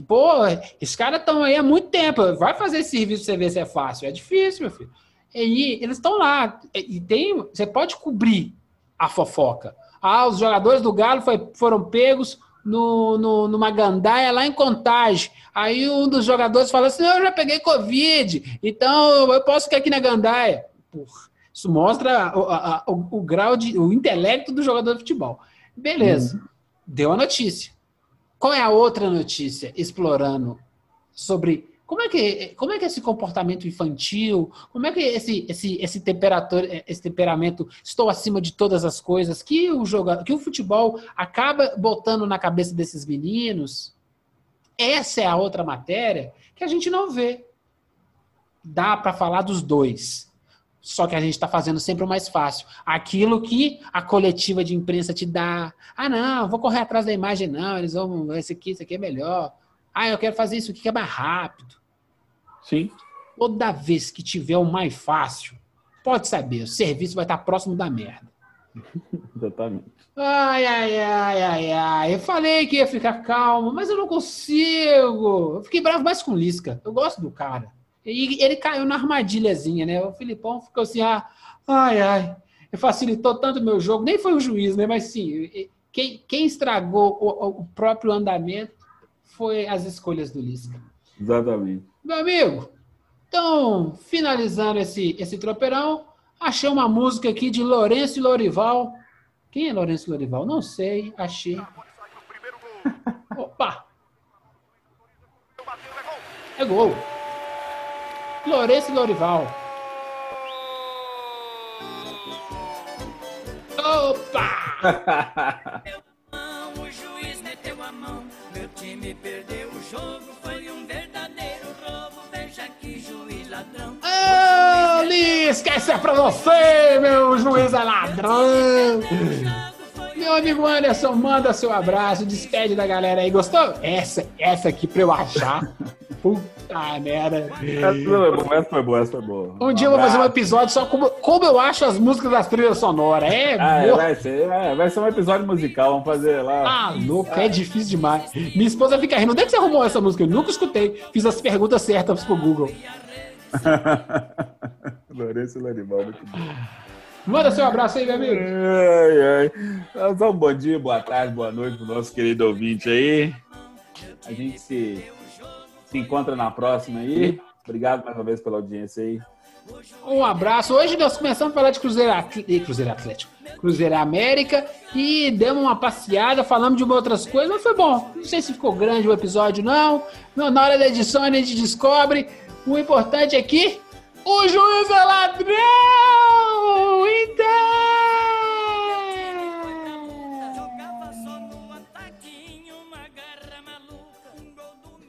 S1: Pô, esses caras estão aí há muito tempo. Vai fazer esse serviço pra você ver se é fácil. É difícil, meu filho. E eles estão lá. E tem, você pode cobrir a fofoca. Ah, os jogadores do Galo foi, foram pegos no, no, numa gandaia lá em Contagem. Aí um dos jogadores falou assim: Eu já peguei Covid, então eu posso ficar aqui na gandaia. Porra, isso mostra o, a, o, o, grau de. o intelecto do jogador de futebol. Beleza, uhum. deu a notícia. Qual é a outra notícia explorando sobre como é que, como é que esse comportamento infantil, como é que esse, esse, esse, esse temperamento estou acima de todas as coisas que o, jogador, que o futebol acaba botando na cabeça desses meninos? Essa é a outra matéria que a gente não vê. Dá para falar dos dois. Só que a gente está fazendo sempre o mais fácil. Aquilo que a coletiva de imprensa te dá. Ah, não, vou correr atrás da imagem, não. Eles vão. Esse aqui, esse aqui é melhor. Ah, eu quero fazer isso aqui que é mais rápido.
S3: Sim.
S1: Toda vez que tiver o mais fácil, pode saber, o serviço vai estar próximo da merda. (laughs)
S3: Exatamente.
S1: Ai, ai, ai, ai, ai. Eu falei que ia ficar calmo, mas eu não consigo. Eu fiquei bravo mais com o Lisca. Eu gosto do cara. E ele caiu na armadilhazinha, né? O Filipão ficou assim, ah, ai, ai. Facilitou tanto o meu jogo. Nem foi o juiz, né? Mas sim, quem, quem estragou o, o próprio andamento foi as escolhas do Lisca.
S3: Exatamente.
S1: Meu amigo, então, finalizando esse, esse tropeirão, achei uma música aqui de Lourenço e Lorival. Quem é Lourenço e Lorival? Não sei, achei. (laughs) Opa! É gol. Lourenço e Lorival. Opa! (laughs) time perdeu o jogo, foi um verdadeiro roubo, veja que juiz ladrão. Ah, esquece é pra você, meu juiz é ladrão. Meu amigo Anderson, manda seu abraço, despede da galera aí. Gostou? Essa, essa aqui pra eu achar. (laughs) Puta merda.
S3: Essa foi boa, essa foi boa, essa foi boa.
S1: Um dia eu vou fazer um episódio só como, como eu acho as músicas das trilhas sonoras. É,
S3: ah, vai, ser, é, vai ser um episódio musical, vamos fazer lá.
S1: Ah, louco, é difícil demais. Minha esposa fica rindo. Onde é que você arrumou essa música? Eu nunca escutei. Fiz as perguntas certas pro Google. (laughs)
S3: Lourenço Larimal, muito bom.
S1: Manda seu abraço aí, meu amigo.
S3: Ai, ai. Um bom dia, boa tarde, boa noite pro nosso querido ouvinte aí. A gente se, se encontra na próxima aí. Obrigado mais uma vez pela audiência aí.
S1: Um abraço. Hoje nós começamos a falar de Cruzeiro, Atlético, Cruzeiro Atlético, Cruzeiro América e demos uma passeada, falamos de uma outras coisas, mas foi bom. Não sei se ficou grande o episódio, não. Na hora da edição a gente descobre. O importante é que o juiz é ladrão! Então!